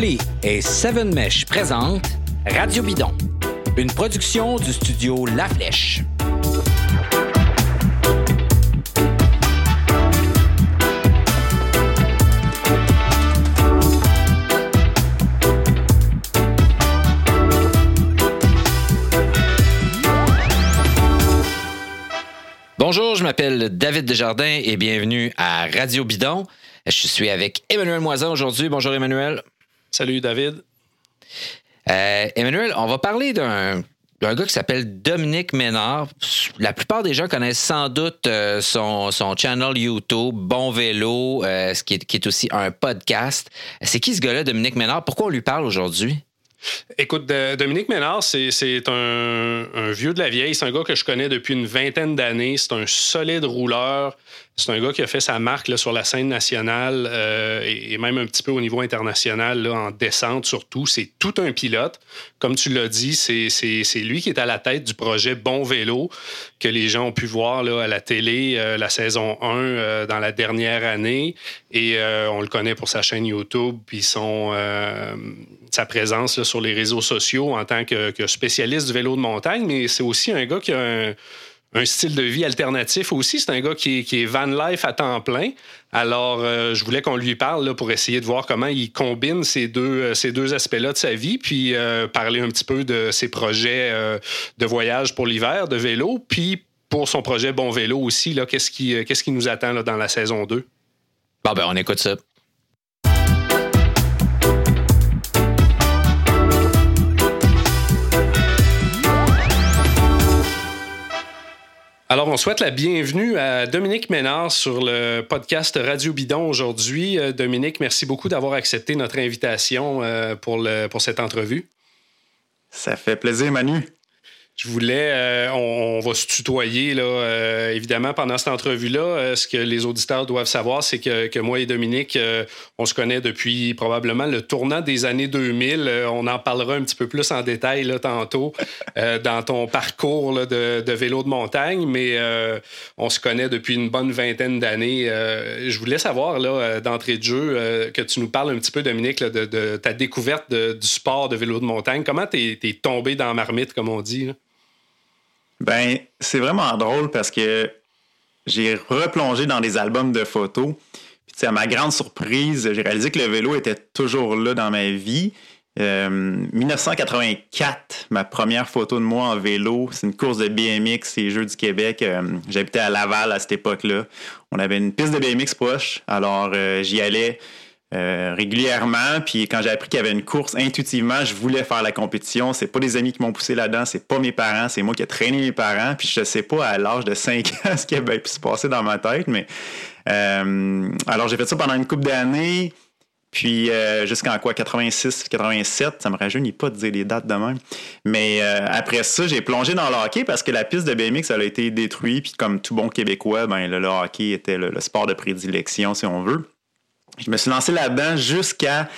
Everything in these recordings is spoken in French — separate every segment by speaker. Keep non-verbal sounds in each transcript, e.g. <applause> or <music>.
Speaker 1: Et Seven Mesh présentent Radio Bidon, une production du studio La Flèche. Bonjour, je m'appelle David Desjardins et bienvenue à Radio Bidon. Je suis avec Emmanuel Moisin aujourd'hui. Bonjour Emmanuel.
Speaker 2: Salut David.
Speaker 1: Euh, Emmanuel, on va parler d'un gars qui s'appelle Dominique Ménard. La plupart des gens connaissent sans doute euh, son, son, channel YouTube, Bon Vélo, euh, qui, est, qui, est, aussi un podcast. C'est qui ce gars-là, Dominique Ménard? Pourquoi on lui parle aujourd'hui?
Speaker 2: Écoute, Dominique Ménard, c'est un, vieux de la vieille. C'est un gars que je connais depuis une vingtaine d'années. C'est un solide rouleur. C'est un gars qui a fait sa marque sur la scène nationale euh, et, même un petit peu au niveau international, en descente surtout. C'est tout un pilote. Comme tu l'as dit, c'est lui qui est à la tête du projet Bon Vélo que les gens ont pu voir à la télé, euh, la saison 1 euh, dans la dernière année. Et on le connaît pour sa chaîne YouTube puis son, sa présence sur les réseaux sociaux en tant que, spécialiste du vélo de montagne. Mais c'est aussi un gars qui a un style de vie alternatif aussi. C'est un gars qui est, van life à temps plein. Alors, euh, je voulais qu'on lui parle là, pour essayer de voir comment il combine ces deux, euh, ces deux aspects-là de sa vie, puis euh, parler un petit peu de ses projets de voyage pour l'hiver, de vélo, puis pour son projet Bon Vélo aussi, qu'est-ce qui, qui nous attend là, dans la saison 2?
Speaker 1: Bon, ben, on écoute ça.
Speaker 2: Alors, on souhaite la bienvenue à Dominique Ménard sur le podcast Radio Bidon aujourd'hui. Euh, Dominique, merci beaucoup d'avoir accepté notre invitation euh, pour, cette entrevue.
Speaker 3: Ça fait plaisir, Manu.
Speaker 2: Je voulais, euh, on, on, va se tutoyer, là, euh, évidemment, pendant cette entrevue-là. Euh, ce que les auditeurs doivent savoir, c'est que, que, moi et Dominique, euh, on se connaît depuis probablement le tournant des années 2000. Euh, on en parlera un petit peu plus en détail là, tantôt euh, dans ton parcours là, de, de, vélo de montagne, mais on se connaît depuis une bonne vingtaine d'années. je voulais savoir, là, d'entrée de jeu, que tu nous parles un petit peu, Dominique, là, de, de, ta découverte de, du sport de vélo de montagne. Comment t'es es tombé dans marmite, comme on dit? Là?
Speaker 3: Ben, c'est vraiment drôle parce que j'ai replongé dans des albums de photos. Puis, à ma grande surprise, j'ai réalisé que le vélo était toujours là dans ma vie. Euh, 1984, ma première photo de moi en vélo, c'est une course de BMX, les Jeux du Québec. Euh, J'habitais à Laval à cette époque-là. On avait une piste de BMX proche, alors euh, j'y allais euh, régulièrement. Puis quand j'ai appris qu'il y avait une course, intuitivement, je voulais faire la compétition. C'est pas des amis qui m'ont poussé là-dedans, c'est pas mes parents, c'est moi qui ai traîné mes parents. Puis je sais pas à l'âge de 5 <laughs> ans ce qui a pu se passer dans ma tête, mais euh, alors j'ai fait ça pendant une couple d'années. Puis euh, jusqu'en quoi 86, 87, ça me rajeunit pas de dire les dates de même. Mais euh, après ça, j'ai plongé dans le hockey parce que la piste de BMX elle a été détruite. Puis comme tout bon Québécois, ben le, hockey était le sport de prédilection si on veut. Je me suis lancé là-dedans jusqu'à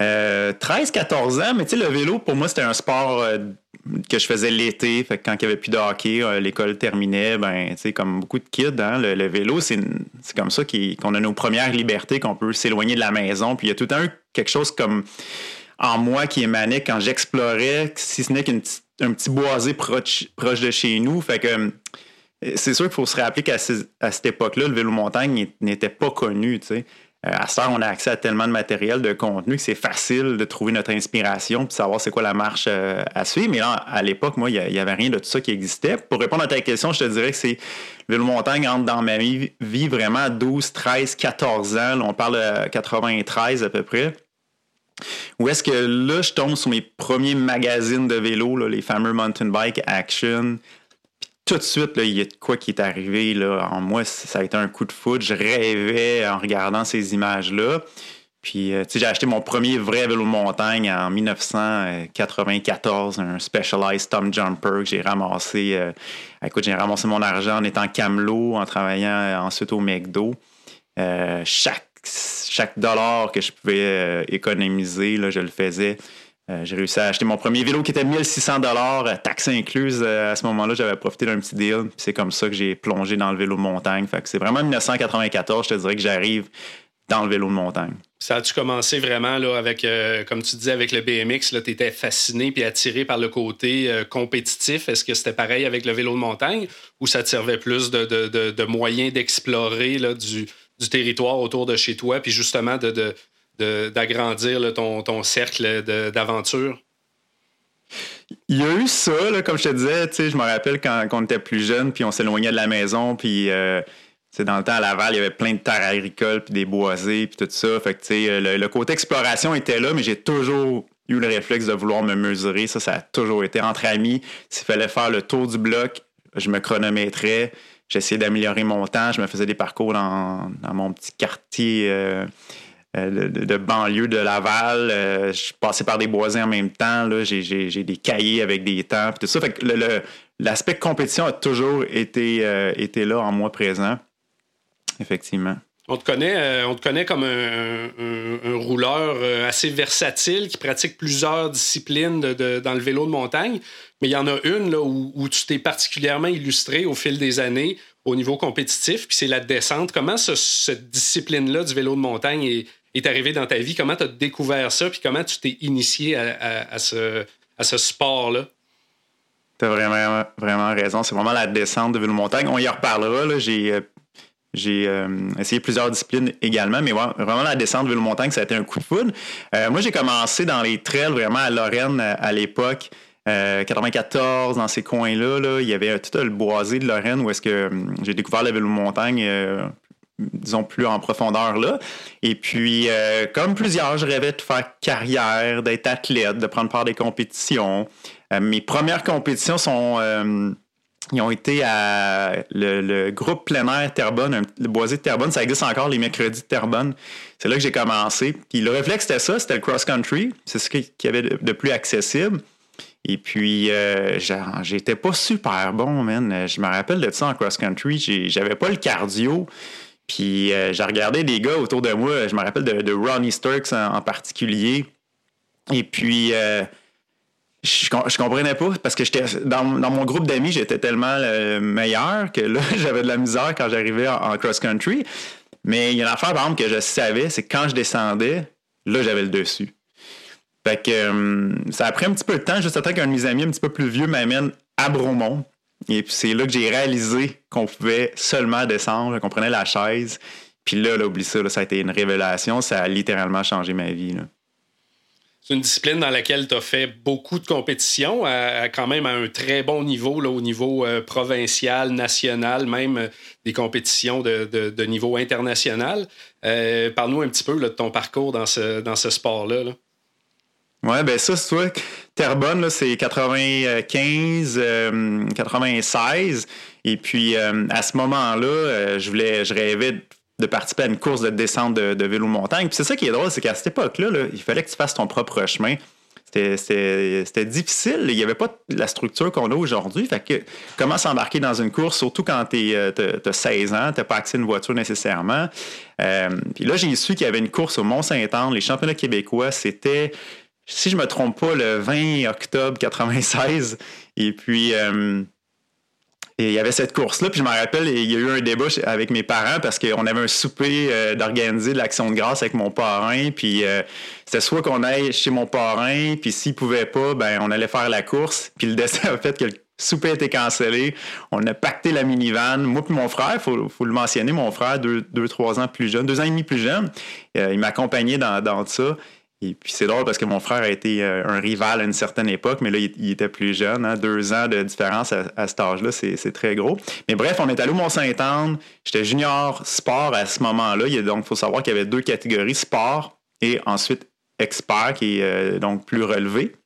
Speaker 3: euh, 13-14 ans, mais tu sais, le vélo, pour moi, c'était un sport euh, que je faisais l'été. Fait quand il n'y avait plus de hockey, euh, l'école terminait, ben, tu sais, comme beaucoup de kids, hein, le, vélo, c'est comme ça qu'on a nos premières libertés, qu'on peut s'éloigner de la maison. Puis il y a tout un quelque chose comme en moi qui émanait quand j'explorais, si ce n'est qu'un petit boisé proche, proche de chez nous. Fait que c'est sûr qu'il faut se rappeler qu'à cette époque-là, le vélo montagne n'était pas connu. À ce on a accès à tellement de matériel, de contenu que c'est facile de trouver notre inspiration puis savoir c'est quoi la marche à suivre. Mais là, à l'époque, moi, il n'y avait rien de tout ça qui existait. Pour répondre à ta question, je te dirais que c'est le vélo montagne entre dans ma vie, vraiment à 12, 13, 14 ans. On parle de 93 à peu près. Où est-ce que là, je tombe sur mes premiers magazines de vélo, les fameux Mountain Bike Action, tout de suite, là, il y a de quoi qui est arrivé. Là. En moi, ça a été un coup de foot. Je rêvais en regardant ces images-là. Puis, euh, j'ai acheté mon premier vrai vélo de montagne en 1994, un Specialized Tom Jumper que j'ai ramassé. Euh, écoute, j'ai ramassé mon argent en étant camelot, en travaillant euh, ensuite au McDo. Chaque, chaque dollar que je pouvais économiser, là, je le faisais. Euh, j'ai réussi à acheter mon premier vélo qui était 1600 dollars, taxe incluse. Euh, à ce moment-là, j'avais profité d'un petit deal. C'est comme ça que j'ai plongé dans le vélo de montagne. C'est vraiment 1994, je te dirais que j'arrive dans le vélo de montagne.
Speaker 2: Ça a-tu commencé vraiment là, avec, euh, comme tu disais, avec le BMX, tu étais fasciné puis attiré par le côté euh, compétitif? Est-ce que c'était pareil avec le vélo de montagne ou ça te servait plus de, de, de, moyens d'explorer du, du, territoire autour de chez toi puis justement d'agrandir ton, ton cercle d'aventure?
Speaker 3: Il y a eu ça, là, comme je te disais, je me rappelle quand, on était plus jeune, puis on s'éloignait de la maison, puis euh, dans le temps à Laval, il y avait plein de terres agricoles, puis des boisés, puis tout ça. Fait que, le, le côté exploration était là, mais j'ai toujours eu le réflexe de vouloir me mesurer. Ça, ça a toujours été entre amis. S'il fallait faire le tour du bloc, je me chronométrais. J'essayais d'améliorer mon temps. Je me faisais des parcours dans, mon petit quartier euh, euh, de, banlieue de Laval. Euh, je passais par des boisés en même temps. J'ai des cahiers avec des temps. Tout ça. Fait l'aspect compétition a toujours été, été là en moi présent. Effectivement.
Speaker 2: On te connaît, euh, on te connaît comme un, rouleur euh, assez versatile qui pratique plusieurs disciplines dans le vélo de montagne, mais il y en a une là, où, tu t'es particulièrement illustré au fil des années au niveau compétitif, puis c'est la descente. Comment cette discipline-là du vélo de montagne est, est arrivée dans ta vie? Comment tu as découvert ça, puis comment tu t'es initié à, ce, à ce sport-là?
Speaker 3: Tu as vraiment, vraiment raison. C'est vraiment la descente de vélo de montagne. On y reparlera. J'ai euh, euh, essayé plusieurs disciplines également, mais vraiment la descente vélo montagne, ça a été un coup de foudre. Euh, moi, j'ai commencé dans les trails vraiment à Lorraine à, l'époque. 94, euh, dans ces coins-là, là, il y avait tout le boisé de Lorraine où est-ce que j'ai découvert le vélo montagne, disons plus en profondeur là. Et puis, comme plusieurs, je rêvais de faire carrière, d'être athlète, de prendre part des compétitions. mes premières compétitions sont ils ont été à le, groupe plein air Terrebonne, le boisé de Terrebonne. Ça existe encore les mercredis de Terrebonne. C'est là que j'ai commencé. Puis le réflexe, c'était ça, c'était le cross-country. C'est ce qu'il y avait de, plus accessible. Et puis, euh, j'étais pas super bon, man. Je me rappelle de ça en cross-country. J'avais pas le cardio. Puis, euh, j'ai regardé des gars autour de moi. Je me rappelle de, Ronnie Sturks en, particulier. Et puis, euh, je, comprenais pas parce que j'étais dans, mon groupe d'amis, j'étais tellement le meilleur que là, <laughs> j'avais de la misère quand j'arrivais en, cross-country. Mais il y a une affaire, par exemple, que je savais, c'est quand je descendais, là, j'avais le dessus. Fait que hum, ça a pris un petit peu de temps, juste à temps qu'un de mes amis un petit peu plus vieux m'amène à Bromont. Et puis c'est là que j'ai réalisé qu'on pouvait seulement descendre, qu'on prenait la chaise. Puis là, là oublie ça, ça a été une révélation. Ça a littéralement changé ma vie. Là
Speaker 2: c'est une discipline dans laquelle tu as fait beaucoup de compétitions, quand même à un très bon niveau, là, au niveau euh, provincial, national, même euh, des compétitions de, niveau international. Euh, parle-nous un petit peu de ton parcours dans ce, dans ce sport-là.
Speaker 3: Oui, ben ça, c'est toi. Terrebonne, c'est 95, 96. Et puis, à ce moment-là, je voulais, je rêvais de participer à une course de descente de, vélo montagne. Puis c'est ça qui est drôle, c'est qu'à cette époque-là, il fallait que tu fasses ton propre chemin. C'était difficile. Il n'y avait pas la structure qu'on a aujourd'hui. Fait que comment s'embarquer dans une course, surtout quand tu as 16 ans, tu n'as pas accès à une voiture nécessairement. Euh, puis là, j'ai su qu'il y avait une course au Mont-Saint-Anne. Les championnats québécois, c'était, si je me trompe pas, le 20 octobre 96. Et puis, euh, il y avait cette course-là, puis je me rappelle, il y a eu un débat avec mes parents parce qu'on avait un souper euh, d'organiser de l'action de grâce avec mon parrain, puis euh, c'était soit qu'on aille chez mon parrain, puis s'il pouvait pas, ben on allait faire la course, puis le destin <laughs> a fait que le souper était cancellé. On a pacté la minivan. Moi puis mon frère, il faut, le mentionner, mon frère, deux, deux, trois ans plus jeune, deux ans et demi plus jeune, il m'accompagnait dans, dans ça. Et puis c'est drôle parce que mon frère a été euh, un rival à une certaine époque, mais là, il, était plus jeune. Hein. deux ans de différence à, cet âge-là, c'est très gros. Mais bref, on est allé au Mont-Saint-Anne. J'étais junior sport à ce moment-là. Donc, il faut savoir qu'il y avait deux catégories, sport et ensuite expert, qui est euh, donc plus relevé.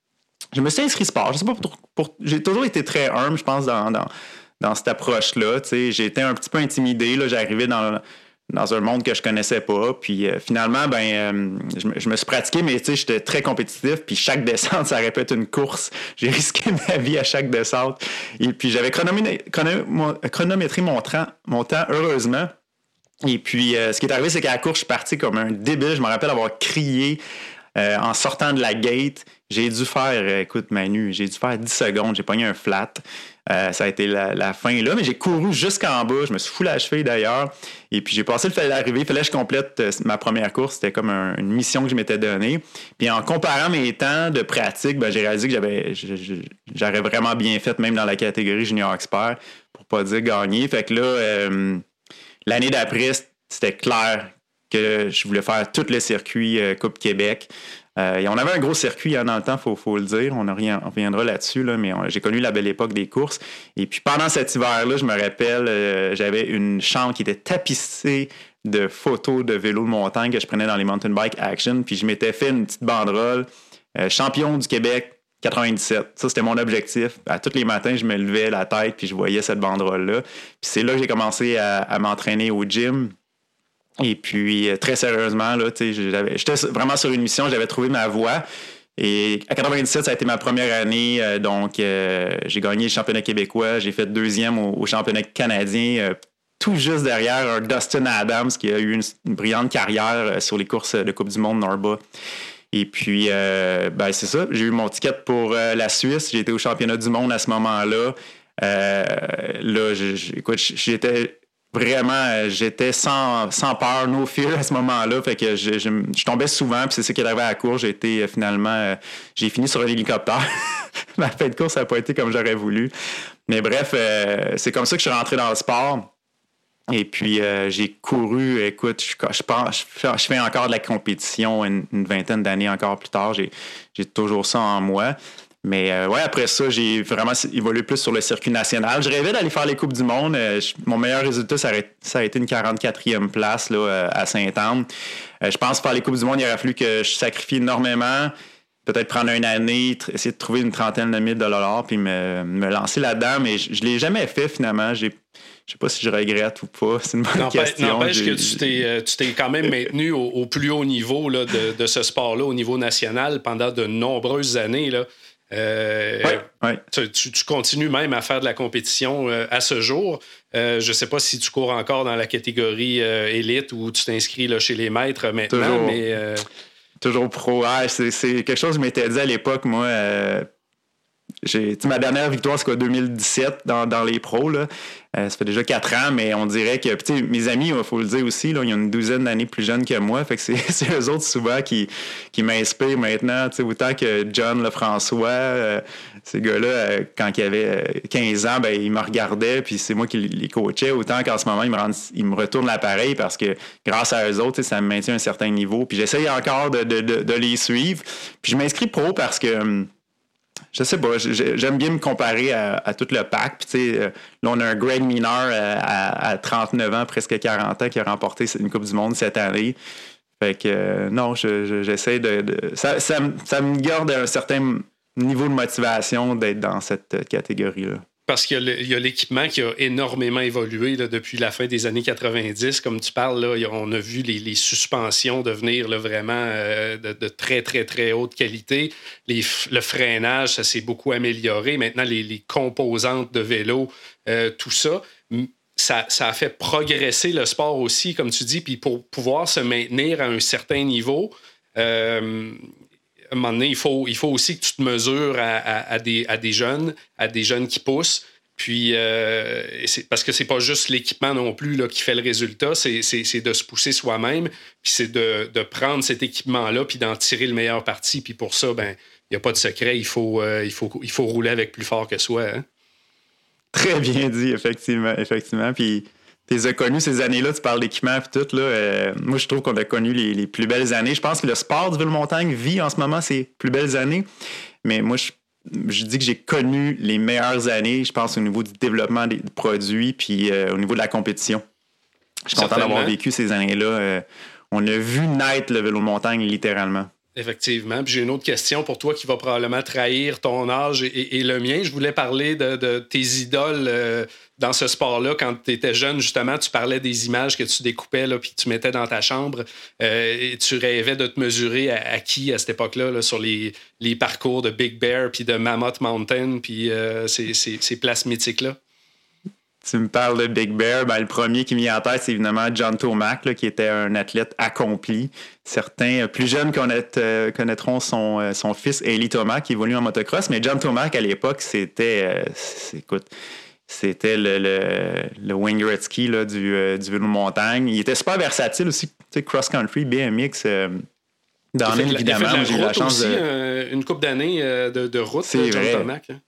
Speaker 3: Je me suis inscrit sport. Je sais pas pour, J'ai toujours été très humble, je pense, dans, cette approche-là. J'ai été un petit peu intimidé. J'arrivais dans dans un monde que je connaissais pas. Puis euh, finalement, ben, euh, je, me suis pratiqué, mais j'étais très compétitif. Puis chaque descente, <laughs> ça répète une course. J'ai risqué ma vie à chaque descente. Et puis j'avais chronométré, mon, mon, temps, heureusement. Et puis euh, ce qui est arrivé, c'est qu'à la course, je suis parti comme un débile. Je me rappelle avoir crié en sortant de la gate. J'ai dû faire, écoute Manu, j'ai dû faire 10 secondes. J'ai pogné un flat. Euh, ça a été la, fin là, mais j'ai couru jusqu'en bas. Je me suis foulé la cheville d'ailleurs. Et puis j'ai passé d'arriver. Il fallait que je complète euh, ma première course. C'était comme une mission que je m'étais donnée. Puis en comparant mes temps de pratique, ben, j'ai réalisé que j'avais j'aurais vraiment bien fait, même dans la catégorie junior expert, pour pas dire gagner. Fait que là, euh, l'année d'après, c'était clair que je voulais faire tout le circuit Coupe Québec. Euh, on avait un gros circuit hein, dans le temps, il faut, le dire. On, reviendra là-dessus, mais j'ai connu la belle époque des courses. Et puis pendant cet hiver-là, je me rappelle, euh, j'avais une chambre qui était tapissée de photos de vélos de montagne que je prenais dans les mountain bike action. Puis je m'étais fait une petite banderole, euh, champion du Québec 97. Ça, c'était mon objectif. À tous les matins, je me levais la tête puis je voyais cette banderole-là. Puis c'est là que j'ai commencé à m'entraîner au gym. Et puis, euh, très sérieusement, là, j'étais vraiment sur une mission, j'avais trouvé ma voie. Et à 97, ça a été ma première année. Euh, donc, euh, j'ai gagné le championnat québécois. J'ai fait deuxième au, championnat canadien, tout juste derrière un Dustin Adams qui a eu une, brillante carrière sur les courses de Coupe du Monde Norba. Et puis, ben, c'est ça. J'ai eu mon ticket pour la Suisse. J'ai été au championnat du monde à ce moment-là. là, écoute, j'étais vraiment, euh, j'étais sans, sans, peur, no fear à ce moment-là. Fait que je, je, tombais souvent, puis c'est ce qui est arrivé à la course. J'ai été euh, finalement, euh, j'ai fini sur un hélicoptère. <laughs> Ma fin de course n'a pas été comme j'aurais voulu. Mais bref, c'est comme ça que je suis rentré dans le sport. Et puis, j'ai couru, écoute, je, je, je, fais encore de la compétition une, une vingtaine d'années encore plus tard. J'ai toujours ça en moi. Mais euh, ouais, après ça, j'ai vraiment évolué plus sur le circuit national. Je rêvais d'aller faire les Coupes du Monde. Euh, mon meilleur résultat, ça a, été une 44e place là, euh, à Saint-Anne. je pense que faire les Coupes du Monde, il aurait fallu que je sacrifie énormément. Peut-être prendre une année, essayer de trouver une trentaine de mille dollars, puis me, lancer là-dedans. Mais je ne l'ai jamais fait finalement. Je sais pas si je regrette ou pas. C'est une bonne question.
Speaker 2: N'empêche que tu t'es quand même maintenu au, plus haut niveau là, de, de, ce sport-là, au niveau national, pendant de nombreuses années. Là. Euh, tu, continues même à faire de la compétition euh, à ce jour. Euh, je ne sais pas si tu cours encore dans la catégorie élite ou tu t'inscris chez les maîtres maintenant,
Speaker 3: toujours,
Speaker 2: mais.
Speaker 3: Toujours pro. c'est quelque chose que je m'étais dit à l'époque, moi. Ma dernière victoire, c'est quoi, 2017 dans, dans les pros. Là. Euh, ça fait déjà quatre ans, mais on dirait que mes amis, il faut le dire aussi, là, ils ont une douzaine d'années plus jeunes que moi. Fait que c'est, <laughs> eux autres souvent qui, qui m'inspirent maintenant. Autant que John Lefrançois, euh, ces gars-là, euh, quand ils avaient 15 ans, ben, ils me regardaient, puis c'est moi qui les coachais. Autant qu'en ce moment, ils me, ils me retournent l'appareil parce que grâce à eux autres, ça me maintient un certain niveau. Puis j'essaye encore de, de, de, de les suivre. Puis je m'inscris pro parce que hum, je sais pas, j'aime bien me comparer à, tout le pack. Puis, euh, là, on a un Greg mineur à, 39 ans, presque 40 ans, qui a remporté une Coupe du Monde cette année. Fait que, euh, non, j'essaie de. ça, me garde un certain niveau de motivation d'être dans cette catégorie-là
Speaker 2: parce qu'il y a l'équipement qui a énormément évolué depuis la fin des années 90. Comme tu parles, là, on a vu les, suspensions devenir vraiment euh, de, très, très, très haute qualité. le freinage, ça s'est beaucoup amélioré. Maintenant, les, composantes de vélo, euh, tout ça, ça, a fait progresser le sport aussi, comme tu dis. Puis pour pouvoir se maintenir à un certain niveau, euh, un moment donné, il faut, il faut aussi que tu te mesures à, des, à des jeunes, à des jeunes qui poussent. Puis, euh, parce que c'est pas juste l'équipement non plus là, qui fait le résultat, c'est de se pousser soi-même, puis c'est de, de, prendre cet équipement-là, puis d'en tirer le meilleur parti. Puis pour ça, ben il n'y a pas de secret, il faut, euh, il, faut, il faut rouler avec plus fort que soi. Hein.
Speaker 3: Très bien dit, effectivement. effectivement. Puis tu as connu ces années-là, tu parles d'équipement et tout. Là, euh, moi, je trouve qu'on a connu les, plus belles années. Je pense que le sport du ville-montagne vit en ce moment ses plus belles années. Mais moi, je, dis que j'ai connu les meilleures années, je pense, au niveau du développement des produits puis euh, au niveau de la compétition. Je suis content d'avoir vécu ces années-là. Euh, on a vu naître le vélo de montagne littéralement.
Speaker 2: Effectivement. Puis j'ai une autre question pour toi qui va probablement trahir ton âge et, le mien. Je voulais parler de, tes idoles euh, dans ce sport-là. Quand tu étais jeune, justement, tu parlais des images que tu découpais là, puis tu mettais dans ta chambre. Euh, et tu rêvais de te mesurer à, qui à cette époque-là, sur les, parcours de Big Bear puis de Mammoth Mountain, puis euh, ces, ces, places mythiques-là?
Speaker 3: Tu me parles de Big Bear, ben, le premier qui me vient en tête, c'est évidemment John Tomac, qui était un athlète accompli. Certains euh, plus jeunes euh, connaîtront son, euh, son fils Eli Tomac, qui évolue en motocross, mais John Tomac, à l'époque, c'était, écoute, c'était le, le, Wayne Gretzky du, du vélo de montagne. Il était super versatile aussi, tu sais, cross-country, BMX.
Speaker 2: dans évidemment, j'ai eu la chance aussi, une coupe d'années de, route, John Tomac. Hein.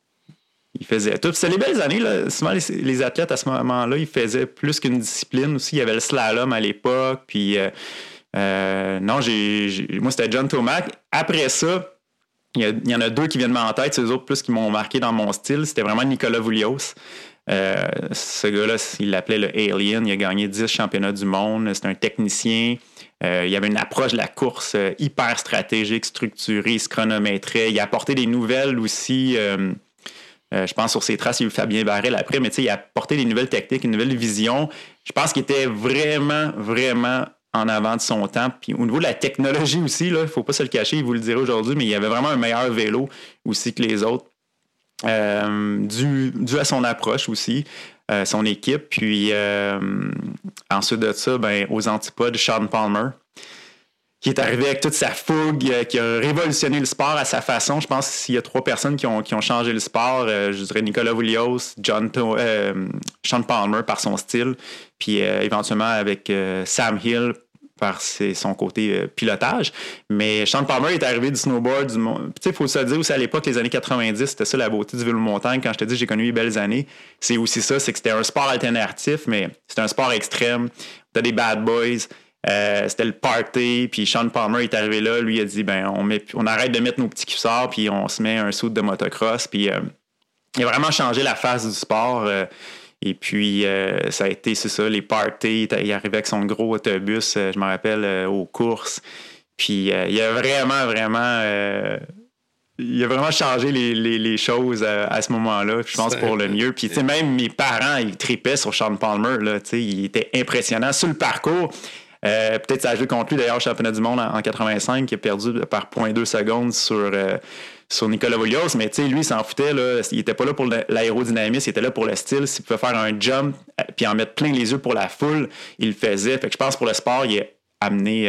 Speaker 3: Il faisait tout. C'était les belles années. Là. Souvent, les, athlètes, à ce moment-là, ils faisaient plus qu'une discipline aussi. Il y avait le slalom à l'époque. Puis, euh, euh, non, moi, c'était John Tomac. Après ça, il y, en a deux qui viennent en tête. C'est les autres plus qui m'ont marqué dans mon style. C'était vraiment Nicolas Voulios. Euh, ce gars-là, il l'appelait le Alien. Il a gagné 10 championnats du monde. C'est un technicien. il avait une approche de la course hyper stratégique, structurée, il se chronométrait. Il a apporté des nouvelles aussi. Je pense sur ses traces, il y a eu Fabien Barrel après, mais il a apporté des nouvelles techniques, une nouvelle vision. Je pense qu'il était vraiment, vraiment en avant de son temps. Puis au niveau de la technologie aussi, il ne faut pas se le cacher, il vous le dirait aujourd'hui, mais il avait vraiment un meilleur vélo aussi que les autres. Euh, dû, à son approche aussi, euh, son équipe. Puis ensuite de ça, ben, aux antipodes, Sean Palmer qui est arrivé avec toute sa fougue, euh, qui a révolutionné le sport à sa façon. Je pense qu'il y a trois personnes qui ont, changé le sport. Euh, je dirais Nicolas Williams, John euh, Sean Palmer par son style, puis éventuellement avec Sam Hill par son côté pilotage. Mais Sean Palmer est arrivé du snowboard. Du... Il faut se dire aussi à l'époque, les années 90, c'était ça la beauté du vélo montagne. Quand je te dis j'ai connu les belles années, c'est aussi ça, c'est que c'était un sport alternatif, mais c'est un sport extrême. T'as des bad boys. Euh, c'était le party, puis Sean Palmer est arrivé là. Lui, il a dit ben, on, met, on arrête de mettre nos petits cuissards, puis on se met un saut de motocross. Puis euh, il a vraiment changé la face du sport. Euh, et puis, ça a été, c'est ça, les parties. Il arrivait avec son gros autobus, je me rappelle, aux courses. Puis, il a vraiment, vraiment. il a vraiment changé les, choses à, ce moment-là, je pense, pour le mieux. Puis, même mes parents, ils tripaient sur Sean Palmer. Là, il était impressionnant. Sur le parcours, euh, peut-être ça a joué contre lui d'ailleurs au championnat du monde en, 85 qui a perdu par 0.2 secondes sur, euh, sur Nicolas Volios, mais lui, il s'en foutait. Il était pas là pour l'aérodynamisme, il était là pour le style. S'il pouvait faire un jump euh, puis en mettre plein les yeux pour la foule, il le faisait. Fait que je pense pour le sport, il a amené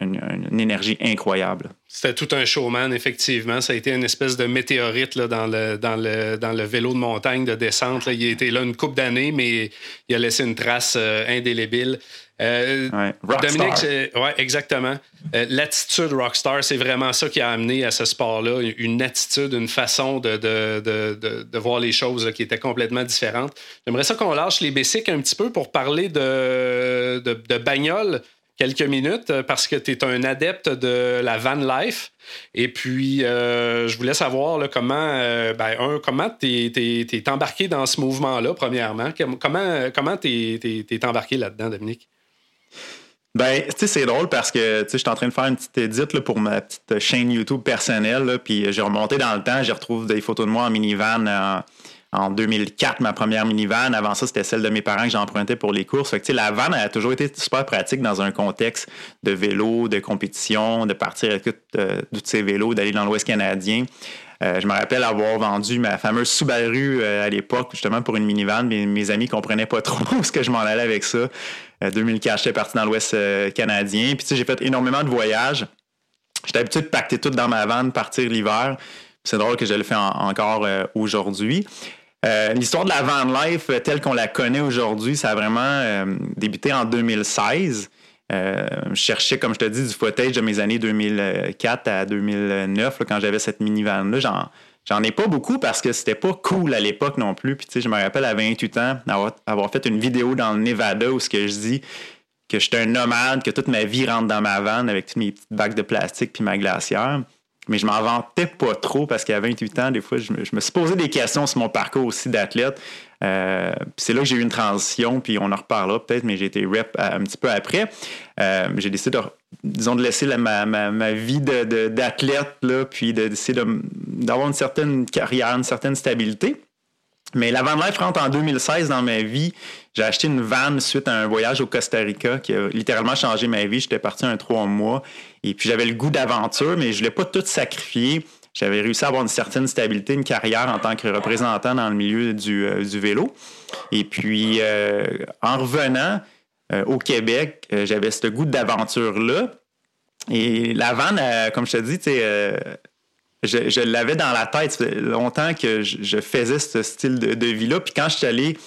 Speaker 3: une, énergie incroyable.
Speaker 2: C'était tout un showman, effectivement. Ça a été une espèce de météorite dans, le, dans, le, dans le vélo de montagne de descente. Il a été là une coupe d'années, mais il a laissé une trace indélébile.
Speaker 3: Euh, Dominique,
Speaker 2: ouais, exactement. Euh, l'attitude rockstar, c'est vraiment ça qui a amené à ce sport-là, une attitude, une façon de, de, de, de voir les choses qui était complètement différente. J'aimerais ça qu'on lâche les basics un petit peu pour parler de, de, bagnole quelques minutes parce que tu es un adepte de la van life. Et puis, euh, je voulais savoir là, comment, ben, un, comment tu es, embarqué dans ce mouvement-là, premièrement? Comment comment tu es, embarqué là-dedans, Dominique?
Speaker 3: Ben, tu sais, c'est drôle parce que, tu sais, je suis en train de faire une petite édite là, pour ma petite chaîne YouTube personnelle, puis j'ai remonté dans le temps, j'ai retrouvé des photos de moi en minivan en, en 2004, ma première minivan. Avant ça, c'était celle de mes parents que j'empruntais pour les courses. Fait que, la van a toujours été super pratique dans un contexte de vélo, de compétition, de partir avec euh, tous ces vélos, d'aller dans l'Ouest canadien. Euh, je me rappelle avoir vendu ma fameuse Subaru euh, à l'époque, justement pour une minivan, mais mes amis comprenaient pas trop <laughs> ce que je m'en allais avec ça. 2004, j'étais parti dans l'Ouest canadien. Puis tu sais, j'ai fait énormément de voyages. J'étais habitué de pacter tout dans ma van, partir l'hiver. C'est drôle que je le fais encore aujourd'hui. Euh, l'histoire de la van life euh, telle qu'on la connaît aujourd'hui, ça a vraiment euh, débuté en 2016. je cherchais, comme je te dis, du footage de mes années 2004 à 2009, quand j'avais cette minivan-là. J'en, ai pas beaucoup parce que c'était pas cool à l'époque non plus. Puis, je me rappelle à 28 ans avoir, fait une vidéo dans le Nevada où ce que je dis que j'étais un nomade, que toute ma vie rentre dans ma van avec toutes mes petites bacs de plastique puis ma glacière mais je m'en vantais pas trop parce qu'à 28 ans, des fois, je me, suis posé des questions sur mon parcours aussi d'athlète. Euh, c'est là que j'ai eu une transition, puis on en reparlera peut-être, mais j'ai été rep un petit peu après. Euh, j'ai décidé de, disons, de laisser ma, vie d'athlète, de, puis d'essayer d'avoir une certaine carrière, une certaine stabilité. Mais la van life rentre en 2016 dans ma vie. J'ai acheté une van suite à un voyage au Costa Rica qui a littéralement changé ma vie. J'étais parti un trois mois et puis j'avais le goût d'aventure, mais je voulais pas tout sacrifier j'avais réussi à avoir une certaine stabilité, une carrière en tant que représentant dans le milieu du, du vélo. Et puis, en revenant au Québec, j'avais ce goût d'aventure-là. Et la vanne, comme je te dis, je, je l'avais dans la tête. Ça longtemps que je, faisais ce style de, de vie-là. Puis quand je suis allé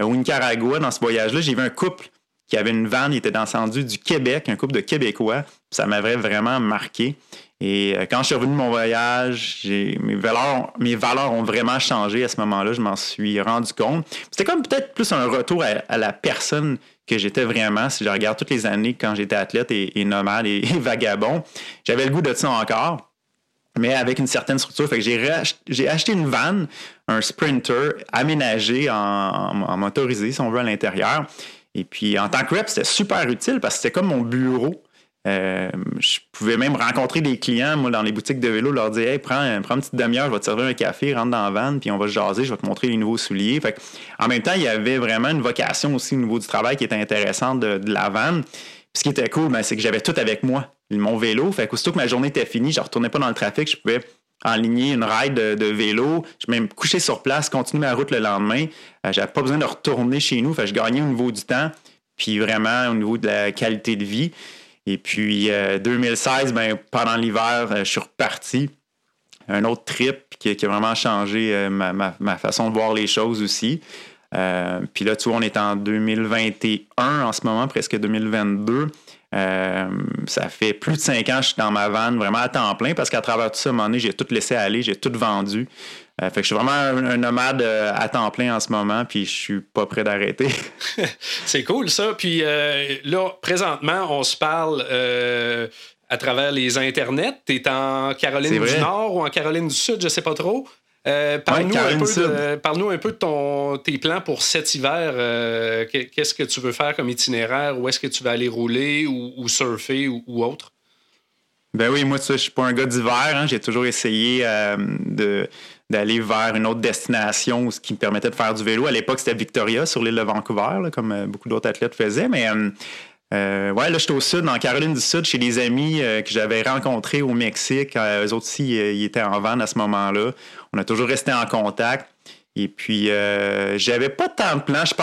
Speaker 3: au Nicaragua, dans ce voyage-là, j'ai vu un couple qui avait une vanne, il était descendu du Québec, un couple de Québécois. Ça m'avait vraiment marqué. Et euh, quand je suis revenu de mon voyage, mes valeurs, mes valeurs ont vraiment changé à ce moment-là. Je m'en suis rendu compte. C'était comme peut-être plus un retour à, la personne que j'étais vraiment. Si je regarde toutes les années quand j'étais athlète et, nomade et, vagabond, j'avais le goût de ça encore mais avec une certaine structure. Fait que j'ai, acheté une vanne, un Sprinter aménagé en, en, motorisé, si on veut, à l'intérieur. Et puis, en tant que rep, c'était super utile parce que c'était comme mon bureau. Euh, je pouvais même rencontrer des clients, moi, dans les boutiques de vélo, leur dire Hey, prends, prends une petite demi-heure, je vais te servir un café, rentre dans la van, puis on va se jaser, je vais te montrer les nouveaux souliers. En même temps, il y avait vraiment une vocation aussi au niveau du travail qui était intéressante de, la van. Puis ce qui était cool, ben, c'est que j'avais tout avec moi. Mon vélo, fait qu'aussitôt que ma journée était finie, je ne retournais pas dans le trafic, je pouvais enligner une ride de, vélo. Je même coucher sur place, continuer ma route le lendemain. Euh, j'avais pas besoin de retourner chez nous. Je gagnais au niveau du temps, puis vraiment au niveau de la qualité de vie. Et puis 2016, euh, ben, pendant l'hiver, euh, je suis reparti. Un autre trip qui, a vraiment changé ma, façon de voir les choses aussi. puis là, tu vois, on est en 2021 en ce moment, presque 2022. Euh, ça fait plus de cinq ans que je suis dans ma vanne vraiment à temps plein parce qu'à travers tout ça, à un moment donné, j'ai tout laissé aller, j'ai tout vendu. Euh, fait que je suis vraiment un, nomade euh, à temps plein en ce moment, puis je suis pas prêt d'arrêter. <laughs>
Speaker 2: c'est cool ça. Puis là, présentement, on se parle à travers les internets. Tu es en Caroline du Nord ou en Caroline du Sud, je sais pas trop. Euh, parle-nous, un peu de, ton, tes plans pour cet hiver. Euh, qu'est-ce que tu veux faire comme itinéraire? Où est-ce que tu vas aller rouler ou, surfer ou, autre?
Speaker 3: Ben oui, moi, je suis pas un gars d'hiver. Hein. J'ai toujours essayé euh, d'aller vers une autre destination ce qui me permettait de faire du vélo. À l'époque, c'était Victoria, sur l'île de Vancouver, comme beaucoup d'autres athlètes faisaient. Mais euh, ouais, là, j'étais au sud, en Caroline du Sud, chez des amis euh, que j'avais rencontrés au Mexique. Euh, eux autres aussi, ils étaient en vente à ce moment-là. On a toujours resté en contact. Et puis, j'avais pas tant de plans. Je,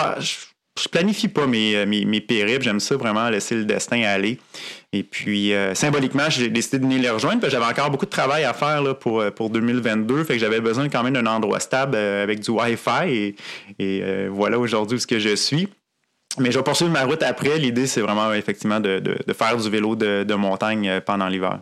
Speaker 3: je, planifie pas mes, mes, périples. J'aime ça vraiment, laisser le destin aller. Et puis, symboliquement, j'ai décidé de venir les rejoindre. J'avais encore beaucoup de travail à faire là, pour, pour 2022. Fait que j'avais besoin quand même d'un endroit stable avec du Wi-Fi. Et, voilà aujourd'hui où ce que je suis. Mais je vais poursuivre ma route après. L'idée, c'est vraiment effectivement de, faire du vélo de, montagne euh, pendant l'hiver.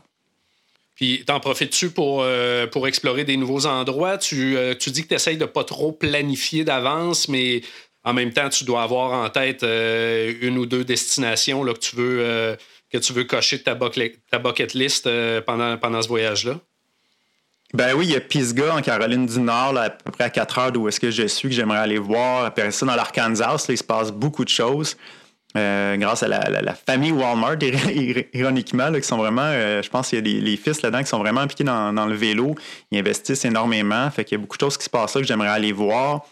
Speaker 2: Puis, t'en profites-tu pour, euh, pour explorer des nouveaux endroits? Tu, euh, tu dis que tu essayes de pas trop planifier d'avance, mais en même temps, tu dois avoir en tête une ou deux destinations là, que, tu veux, que tu veux cocher de ta, bucket list pendant, pendant ce voyage-là?
Speaker 3: Ben oui, il y a Pisgah en Caroline du Nord, à peu près à 4 heures d'où est-ce que je suis, que j'aimerais aller voir. Après ça, dans l'Arkansas, il se passe beaucoup de choses. Euh, grâce à la, famille Walmart, <laughs> ironiquement, qui sont vraiment, euh, je pense qu'il y a des, les fils là-dedans qui sont vraiment impliqués dans, le vélo. Ils investissent énormément. Fait qu'il y a beaucoup de choses qui se passent là que j'aimerais aller voir.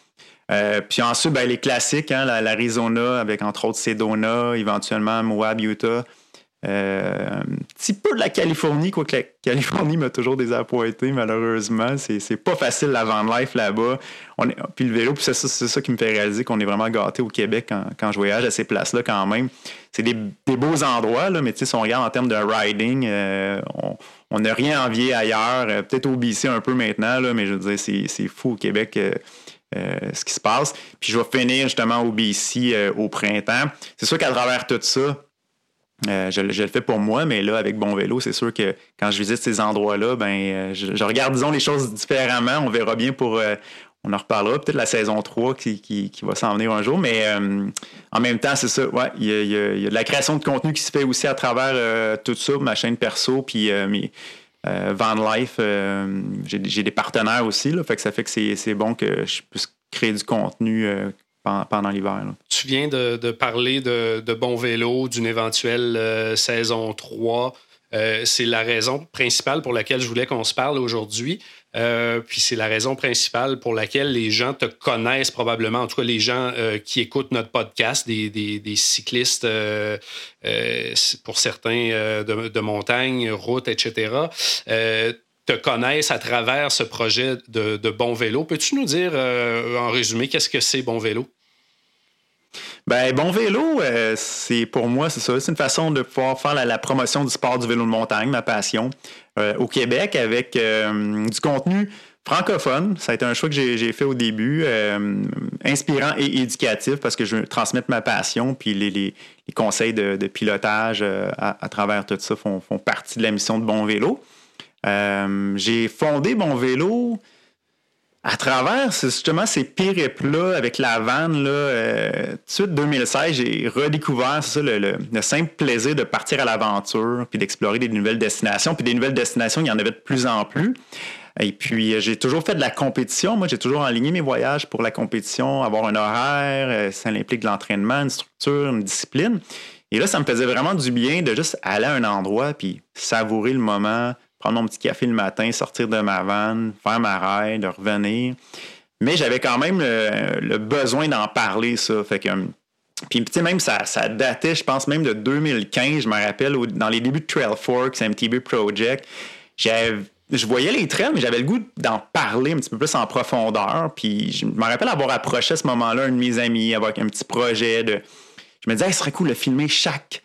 Speaker 3: Euh, puis ensuite, ben, les classiques, hein, l'Arizona, avec entre autres Sedona, éventuellement Moab, Utah. Euh, un petit peu de la Californie, quoique la Californie m'a toujours désappointé, malheureusement. C'est pas facile la van life là-bas. Puis le vélo, c'est ça, qui me fait réaliser qu'on est vraiment gâté au Québec quand, je voyage à ces places-là quand même. C'est des, beaux endroits, là, mais si on regarde en termes de riding, euh, on n'a rien envié ailleurs. Euh, peut-être au BC un peu maintenant, là, mais je veux dire, c'est fou au Québec. ce qui se passe. Puis je vais finir justement au BC au printemps. C'est sûr qu'à travers tout ça, euh, je, le fais pour moi, mais là, avec Bon Vélo, c'est sûr que quand je visite ces endroits-là, ben, euh, je, regarde, disons, les choses différemment. On verra bien pour. Euh, on en reparlera, peut-être la saison 3 qui, va s'en venir un jour, mais en même temps, c'est ça. Ouais, il y, a, de la création de contenu qui se fait aussi à travers tout ça, ma chaîne perso, puis mes. Van Life, j'ai des partenaires aussi, là, fait que ça fait que c'est bon que je puisse créer du contenu pendant, l'hiver.
Speaker 2: Tu viens de, parler de, Bon Vélo, d'une éventuelle euh, saison 3. Euh, c'est la raison principale pour laquelle je voulais qu'on se parle aujourd'hui. Euh, puis c'est la raison principale pour laquelle les gens te connaissent probablement, en tout cas les gens qui écoutent notre podcast, des, cyclistes pour certains de, montagne, route, etc. te connaissent à travers ce projet de, Bon Vélo. Peux-tu nous dire, en résumé, qu'est-ce que c'est Bon Vélo?
Speaker 3: Ben, bon vélo, euh, c'est pour moi, c'est ça. C'est une façon de pouvoir faire la, promotion du sport du vélo de montagne, ma passion, euh, au Québec avec du contenu francophone. Ça a été un choix que j'ai fait au début, inspirant et éducatif parce que je veux transmettre ma passion. Puis les, conseils de, pilotage à, travers tout ça font, font, partie de la mission de Bon Vélo. Euh, j'ai fondé mon vélo à travers justement ces périples-là avec la vanne. Là, euh, tout de suite, 2016, j'ai redécouvert ça, le, simple plaisir de partir à l'aventure puis d'explorer des nouvelles destinations. Puis des nouvelles destinations, il y en avait de plus en plus. Et puis, euh, j'ai toujours fait de la compétition. Moi, j'ai toujours aligné mes voyages pour la compétition, avoir un horaire, ça implique de l'entraînement, une structure, une discipline. Et là, ça me faisait vraiment du bien de juste aller à un endroit puis savourer le moment, prendre mon petit café le matin, sortir de ma vanne, faire ma ride, revenir. Mais j'avais quand même le, besoin d'en parler, ça. Fait que. Puis, tu sais, même ça, datait, je pense, même de 2015. Je me rappelle, dans les débuts de Trail Forks, MTB Project, je voyais les trails, mais j'avais le goût d'en parler un petit peu plus en profondeur. Puis, je me rappelle avoir approché à ce moment-là un de mes amis avec un petit projet de. Je me disais, ce serait cool de filmer chaque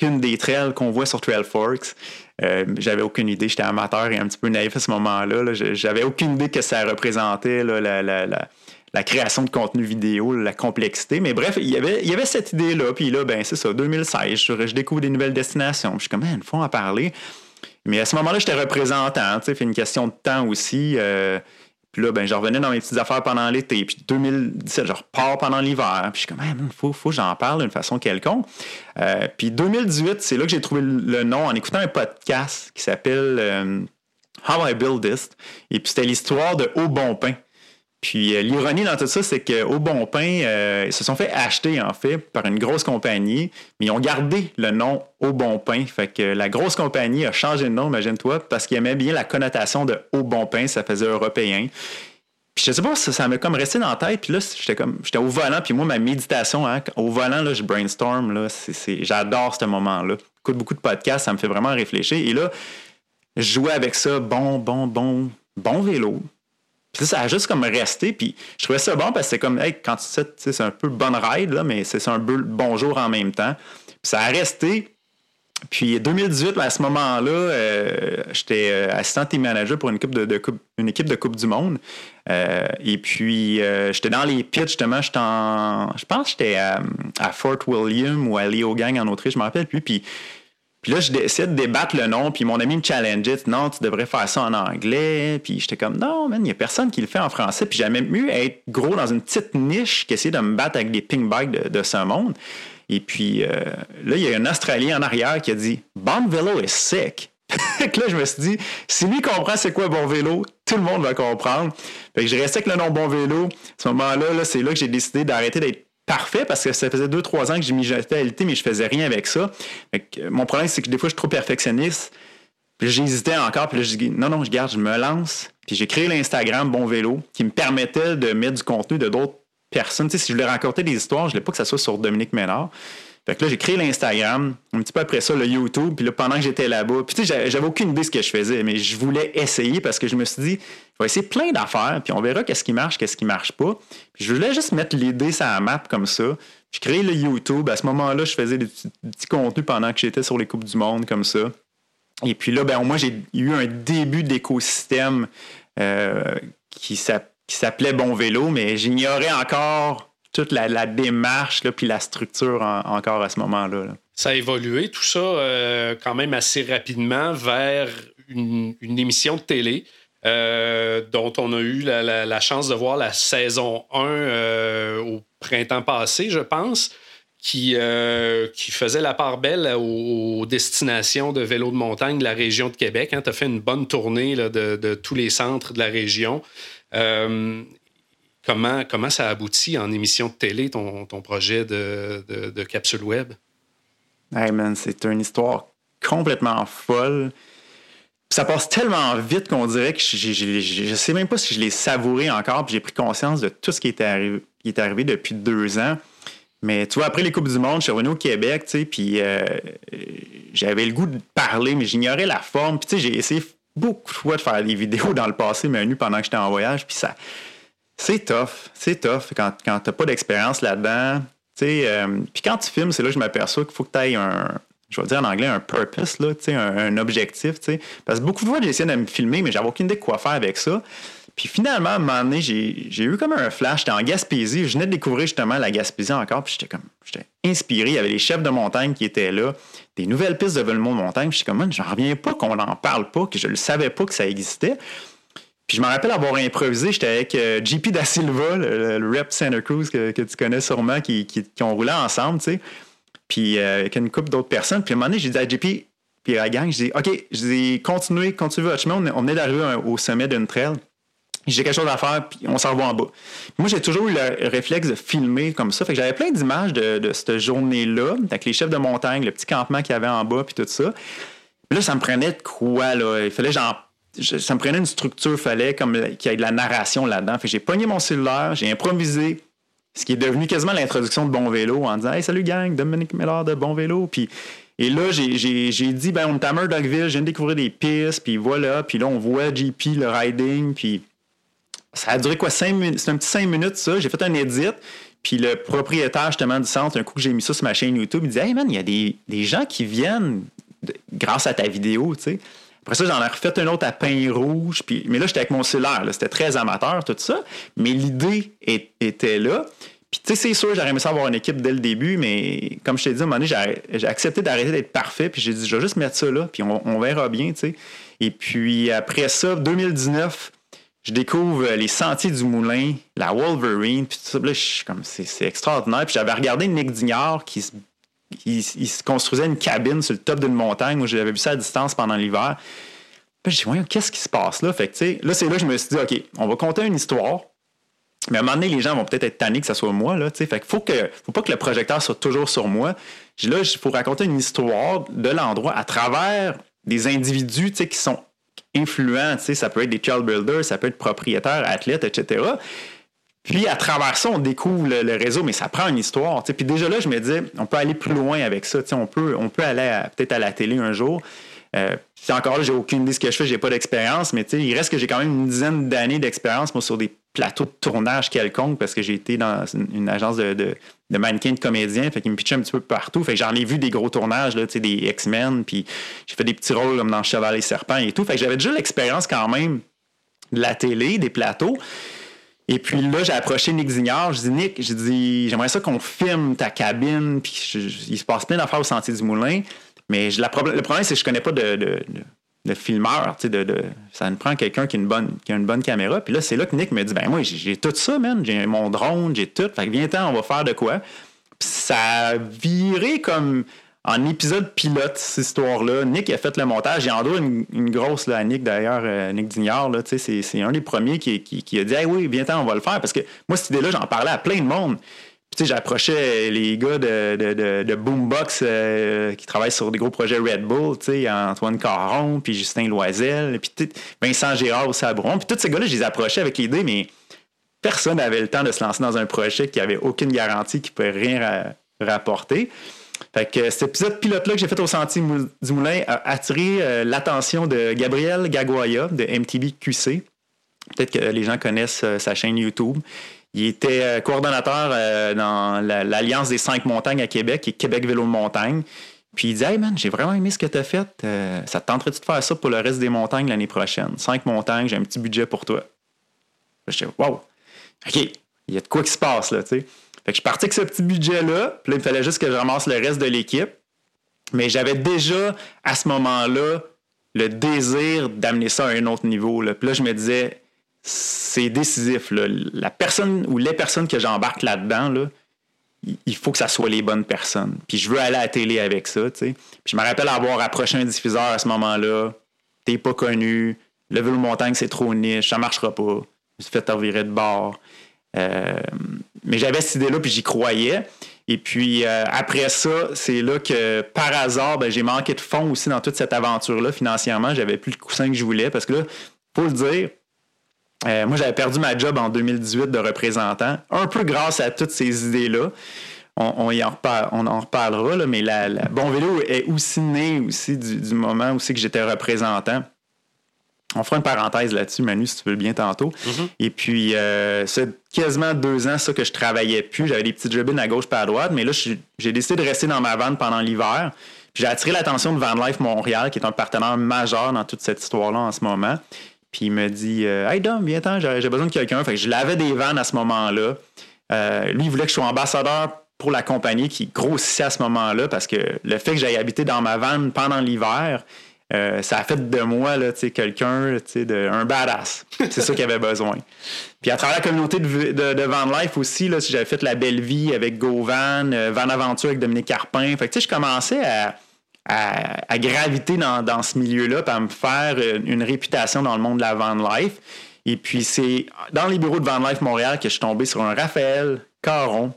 Speaker 3: une des trails qu'on voit sur Trail Forks. Euh, j'avais aucune idée, j'étais amateur et un petit peu naïf à ce moment-là. J'avais aucune idée que ça représentait la, création de contenu vidéo, la complexité. Mais bref, il y avait, cette idée-là. Puis là, ben c'est ça, 2016, je, découvre des nouvelles destinations. je suis comme, il faut en parler. Mais à ce moment-là, j'étais représentant. C'est une question de temps aussi. Euh, puis là, ben, je revenais dans mes petites affaires pendant l'été. Puis 2017, je repars pendant l'hiver. Puis je suis comme, il faut, faut que j'en parle d'une façon quelconque. Euh, puis 2018, c'est là que j'ai trouvé le nom en écoutant un podcast qui s'appelle euh, How I Build This. Et puis c'était l'histoire de Au Bon Pain. Puis euh, l'ironie dans tout ça, c'est qu'au Bon Pain, euh, ils se sont fait acheter en fait par une grosse compagnie, mais ils ont gardé le nom Au Bon Pain. Fait que la grosse compagnie a changé de nom, imagine-toi, parce qu'ils aimaient bien la connotation de Au Bon Pain, ça faisait européen. Puis je sais pas, ça, ça m'a comme resté dans la tête. Puis là, j'étais comme, j'étais au volant. Puis moi, ma méditation, hein, au volant, là, je brainstorm. Là, j'adore ce moment-là. J'écoute beaucoup de podcasts, ça me fait vraiment réfléchir. Et là, je jouais avec ça, bon, bon, bon, bon vélo, ça a juste comme resté. Puis je trouvais ça bon parce que c'est comme, hey, quand tu sais, c'est un peu bonne ride, là, mais c'est un peu bonjour en même temps. Puis ça a resté. Puis 2018, à ce moment-là, euh, j'étais euh, assistant team manager pour une équipe de, coupe, une équipe de Coupe du Monde. Euh, et puis j'étais dans les pits, justement, j'étais en. Je pense que j'étais à, Fort William ou à Leogang en Autriche, je me rappelle plus. Puis puis là, j'essaie de débattre le nom, puis mon ami me challengeait, non, tu devrais faire ça en anglais. Puis j'étais comme, non, man, il n'y a personne qui le fait en français. Puis j'aimais mieux être gros dans une petite niche qu'essayer de me battre avec des ping bikes de, ce monde. Et puis euh, là, il y a un Australien en arrière qui a dit, Bon vélo est sick. <laughs> là, je me suis dit, si lui comprend c'est quoi bon vélo, tout le monde va comprendre. Fait que je restais avec le nom bon vélo. À ce moment-là, -là, c'est là que j'ai décidé d'arrêter d'être parfait parce que ça faisait deux, trois ans que j'ai mis à LT, mais je faisais rien avec ça. mon problème, c'est que des fois, je suis trop perfectionniste. Puis j'hésitais encore, puis là, je dis non, non, je garde, je me lance. Puis j'ai créé l'Instagram Bon Vélo qui me permettait de mettre du contenu de d'autres personnes. Si je voulais raconter des histoires, je ne voulais pas que ça soit sur Dominique Ménard. Fait que là, j'ai créé l'Instagram, un petit peu après ça, le YouTube, puis là, pendant que j'étais là-bas, puis tu sais, j'avais aucune idée de ce que je faisais, mais je voulais essayer parce que je me suis dit, je vais essayer plein d'affaires, puis on verra qu'est-ce qui marche, qu'est-ce qui marche pas. Puis je voulais juste mettre l'idée sur la map comme ça. Je créé le YouTube. À ce moment-là, je faisais des petits, contenus pendant que j'étais sur les Coupes du Monde comme ça. Et puis là, ben, au moins, j'ai eu un début d'écosystème euh, qui s'appelait Bon Vélo, mais j'ignorais encore toute la, démarche là, puis la structure encore à ce moment-là.
Speaker 2: Ça a évolué tout ça euh, quand même assez rapidement vers une, émission de télé. Euh, dont on a eu la, chance de voir la saison 1 euh, au printemps passé, je pense, qui, qui faisait la part belle aux, destinations de vélo de montagne de la région de Québec. Hein. Tu as fait une bonne tournée de, de, tous les centres de la région. Comment, ça aboutit en émission de télé, ton, projet de, capsule web?
Speaker 3: Hey man, c'est une histoire complètement folle. Ça passe tellement vite qu'on dirait que je ne sais même pas si je l'ai savouré encore, puis j'ai pris conscience de tout ce qui est arrivé, qui est depuis deux ans. Mais tu vois, après les Coupes du Monde, je suis revenu au Québec, tu puis euh, j'avais le goût de parler, mais j'ignorais la forme. Puis sais, j'ai essayé beaucoup de fois de faire des vidéos dans le passé menu pendant que j'étais en voyage. Puis ça, c'est tough. C'est tough quand, quand tu n'as pas d'expérience là-dedans. Euh, puis quand tu filmes, c'est là que je m'aperçois qu'il faut que tu aies un, je vais dire en anglais, un purpose, là, un, un objectif. Parce que beaucoup de fois, j'ai essayé de me filmer, mais j'avais aucune idée de quoi faire avec ça. Puis finalement, à un moment donné, j'ai eu comme un flash. J'étais en Gaspésie. Je venais de découvrir justement la Gaspésie encore. Puis j'étais comme, j'étais inspiré. Il y avait les chefs de montagne qui étaient là, des nouvelles pistes de velement de montagne. J'étais comme, j'en reviens pas qu'on n'en parle pas, que je ne savais pas que ça existait. Puis je me rappelle avoir improvisé, j'étais avec euh, JP Da Silva, le, rep Santa Cruz que, tu connais sûrement, qui, ont roulé ensemble, tu sais. Puis euh, avec une couple d'autres personnes. Puis à un moment donné, j'ai dit à JP, puis à la gang, j'ai dit, OK, je dis, continuez, continuez votre chemin. On, venait d'arriver au sommet d'une trail j'ai quelque chose à faire, puis on s'en revoit en bas. Moi, j'ai toujours eu le réflexe de filmer comme ça. Fait que j'avais plein d'images de, cette journée-là, avec les chefs de montagne, le petit campement qu'il y avait en bas, puis tout ça. là, ça me prenait de quoi, là? Il fallait Ça me prenait une structure, fallait comme qu'il y ait de la narration là-dedans. Fait j'ai pogné mon cellulaire, j'ai improvisé, ce qui est devenu quasiment l'introduction de Bon Vélo en disant Hey, salut gang, Dominique Miller de Bon Vélo. Puis et là, j'ai dit, ben, on est à Murdochville, je viens de découvrir des pistes, puis voilà. Puis là, on voit JP, le riding, puis ça a duré quoi, cinq minutes? C'est un petit cinq minutes, ça. J'ai fait un edit. Puis le propriétaire, justement, du centre, un coup que j'ai mis ça sur ma chaîne YouTube, il dit Hey man, il y a des, gens qui viennent grâce à ta vidéo, tu sais. Après ça, j'en ai refait un autre à pain rouge. Puis, mais là, j'étais avec mon cellulaire. C'était très amateur, tout ça. Mais l'idée était là. Puis, tu sais, c'est sûr, j'aurais aimé ça avoir une équipe dès le début, mais comme je t'ai dit, à un moment donné, j'ai accepté d'arrêter d'être parfait. Puis, j'ai dit, je vais juste mettre ça là, puis on, verra bien, tu sais. Et puis, après ça, 2019, je découvre euh, les sentiers du moulin, la Wolverine, puis tout ça. Là, je comme, c'est, extraordinaire. Puis j'avais regardé Nick Dignard qui se, il, se construisait une cabine sur le top d'une montagne où j'avais vu ça à distance pendant l'hiver. Puis j'ai dit, qu'est-ce qui se passe là? Fait que, là, c'est là que je me suis dit, OK, on va compter une histoire. Mais à un moment donné, les gens vont peut-être être tannés que ce soit moi. Là, fait qu'il faut, que, faut pas que le projecteur soit toujours sur moi. Là, il faut raconter une histoire de l'endroit à travers des individus qui sont influents. Ça peut être des child builders, ça peut être propriétaires, athlètes, etc. Puis à travers ça, on découvre le, réseau, mais ça prend une histoire. Puis déjà là, je me dis, on peut aller plus loin avec ça. On peut, on peut aller peut-être à la télé un jour. Euh, encore là, j'ai aucune idée de ce que je fais, j'ai pas d'expérience, mais il reste que j'ai quand même une dizaine d'années d'expérience sur des plateaux de tournage quelconque parce que j'ai été dans une, agence de, de, de mannequins de comédiens, fait qu'ils me pitchaient un petit peu partout. Fait que j'en ai vu des gros tournages, là, des X-Men, puis j'ai fait des petits rôles comme dans Cheval et Serpent et tout. Fait que j'avais déjà l'expérience quand même de la télé, des plateaux. Et puis là, j'ai approché Nick Zignard. Je dis Nick, j'ai dit j'aimerais ça qu'on filme ta cabine, puis il se passe plein d'affaires au Sentier du Moulin. Mais le problème, c'est que je connais pas de, de filmeur, de, de, ça me prend quelqu'un qui, a une bonne, qui a une bonne caméra. Puis là, c'est là que Nick me dit, ben moi, j'ai tout ça, man. J'ai mon drone, j'ai tout. Fait que viens-t'en, on va faire de quoi. Puis ça a viré comme en épisode pilote, cette histoire-là. Nick a fait le montage. J'ai en une, une grosse, à Nick, d'ailleurs, euh, Nick Dignard, c'est, un des premiers qui, a dit, hey, oui, viens-t'en, on va le faire. Parce que moi, cette idée-là, j'en parlais à plein de monde j'approchais les gars de, Boombox euh, qui travaillent sur des gros projets Red Bull, Antoine Caron, puis Justin Loisel, puis Vincent Gérard au Sabron. Puis tous ces gars-là, je les approchais avec l'idée, mais personne n'avait le temps de se lancer dans un projet qui avait aucune garantie, qui ne pouvait rien rapporter. Fait que cet épisode pilote-là que j'ai fait au Sentier du Moulin a attiré euh, l'attention de Gabriel Gagoya de MTB QC. Peut-être que les gens connaissent euh, sa chaîne YouTube. Il était euh, coordonnateur dans l'Alliance des cinq montagnes à Québec, est Québec Vélo de Montagne. Puis il dit Hey man, j'ai vraiment aimé ce que tu as fait. Ça te tenterait-tu de faire ça pour le reste des montagnes l'année prochaine? Cinq montagnes, j'ai un petit budget pour toi. Je dis Wow! OK, il y a de quoi qui se passe là, tu sais. Fait que je suis parti avec ce petit budget-là. Puis là, il me fallait juste que je ramasse le reste de l'équipe. Mais j'avais déjà, à ce moment-là, le désir d'amener ça à un autre niveau. Là. Puis là, je me disais, c'est décisif. La personne ou les personnes que j'embarque là-dedans, là, il faut que ça soit les bonnes personnes. Puis je veux aller à la télé avec ça. Puis je me rappelle avoir approché un diffuseur à ce moment-là. T'es pas connu. Le vélo montagne, c'est trop niche. Ça marchera pas. Je me suis fait revirer de bord. Euh, mais j'avais cette idée-là, puis j'y croyais. Et puis euh, après ça, c'est là que par hasard, ben, j'ai manqué de fonds aussi dans toute cette aventure-là financièrement. J'avais plus le coussin que je voulais parce que là, faut le dire, euh, moi, j'avais perdu ma job en 2018 de représentant, un peu grâce à toutes ces idées-là. On, y en, reparlera, mais la, Bon Vélo est aussi né aussi du, moment où c'est que j'étais représentant. On fera une parenthèse là-dessus, Manu, si tu veux bien tantôt.
Speaker 2: Mm-hmm.
Speaker 3: Et puis, euh, c'est quasiment deux ans ça que je travaillais plus. J'avais des petites jobines à gauche pas à droite, mais là, j'ai décidé de rester dans ma vanne pendant l'hiver. J'ai attiré l'attention de Van Life Montréal, qui est un partenaire majeur dans toute cette histoire-là en ce moment. Puis il me dit euh, Hey Dom, viens-t'en, j'ai besoin de quelqu'un. Fait que je l'avais des vannes à ce moment-là. Euh, lui, il voulait que je sois ambassadeur pour la compagnie qui grossissait à ce moment-là parce que le fait que j'aille habiter dans ma vanne pendant l'hiver, euh, ça a fait de moi quelqu'un, un badass. C'est ça qu'il avait besoin. <laughs> Puis à travers la communauté de, de, Van Life aussi, là, j'avais fait la belle vie avec GoVan, euh, Van Aventure avec Dominique Carpin. Fait que, je commençais à, à, graviter dans, dans ce milieu-là, à me faire une, réputation dans le monde de la Van Life. Et puis c'est dans les bureaux de Van Life Montréal que je suis tombé sur un Raphaël Caron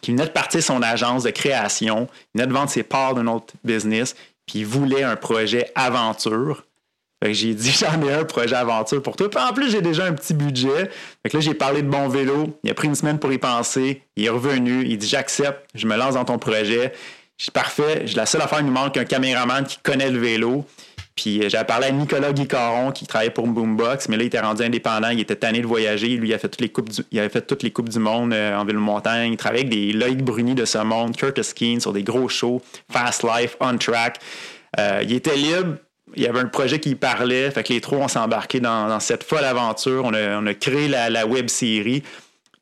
Speaker 3: qui venait de partir son agence de création, il venait de vendre ses parts d'un autre business, puis il voulait un projet aventure. J'ai dit, <laughs> j'en ai un projet aventure pour toi. Puis en plus, j'ai déjà un petit budget. Fait que là, j'ai parlé de bon vélo. Il a pris une semaine pour y penser. Il est revenu. Il dit, j'accepte. Je me lance dans ton projet. Je suis parfait. La seule affaire, il nous manque un caméraman qui connaît le vélo. Puis euh, j'avais parlé à Nicolas Guicaron qui travaillait pour Boombox, mais là, il était rendu indépendant, il était tanné de voyager. Lui, il, a fait toutes les coupes avait fait toutes les coupes du monde euh, en vélo-montagne. Il travaillait avec des Loïc Bruni de ce monde, Curtis Keane sur des gros shows, Fast Life, On Track. Euh, il était libre. Il y avait un projet qui parlait. Fait que les trois, on s'est embarqués dans, cette folle aventure. On a, créé la, la web série.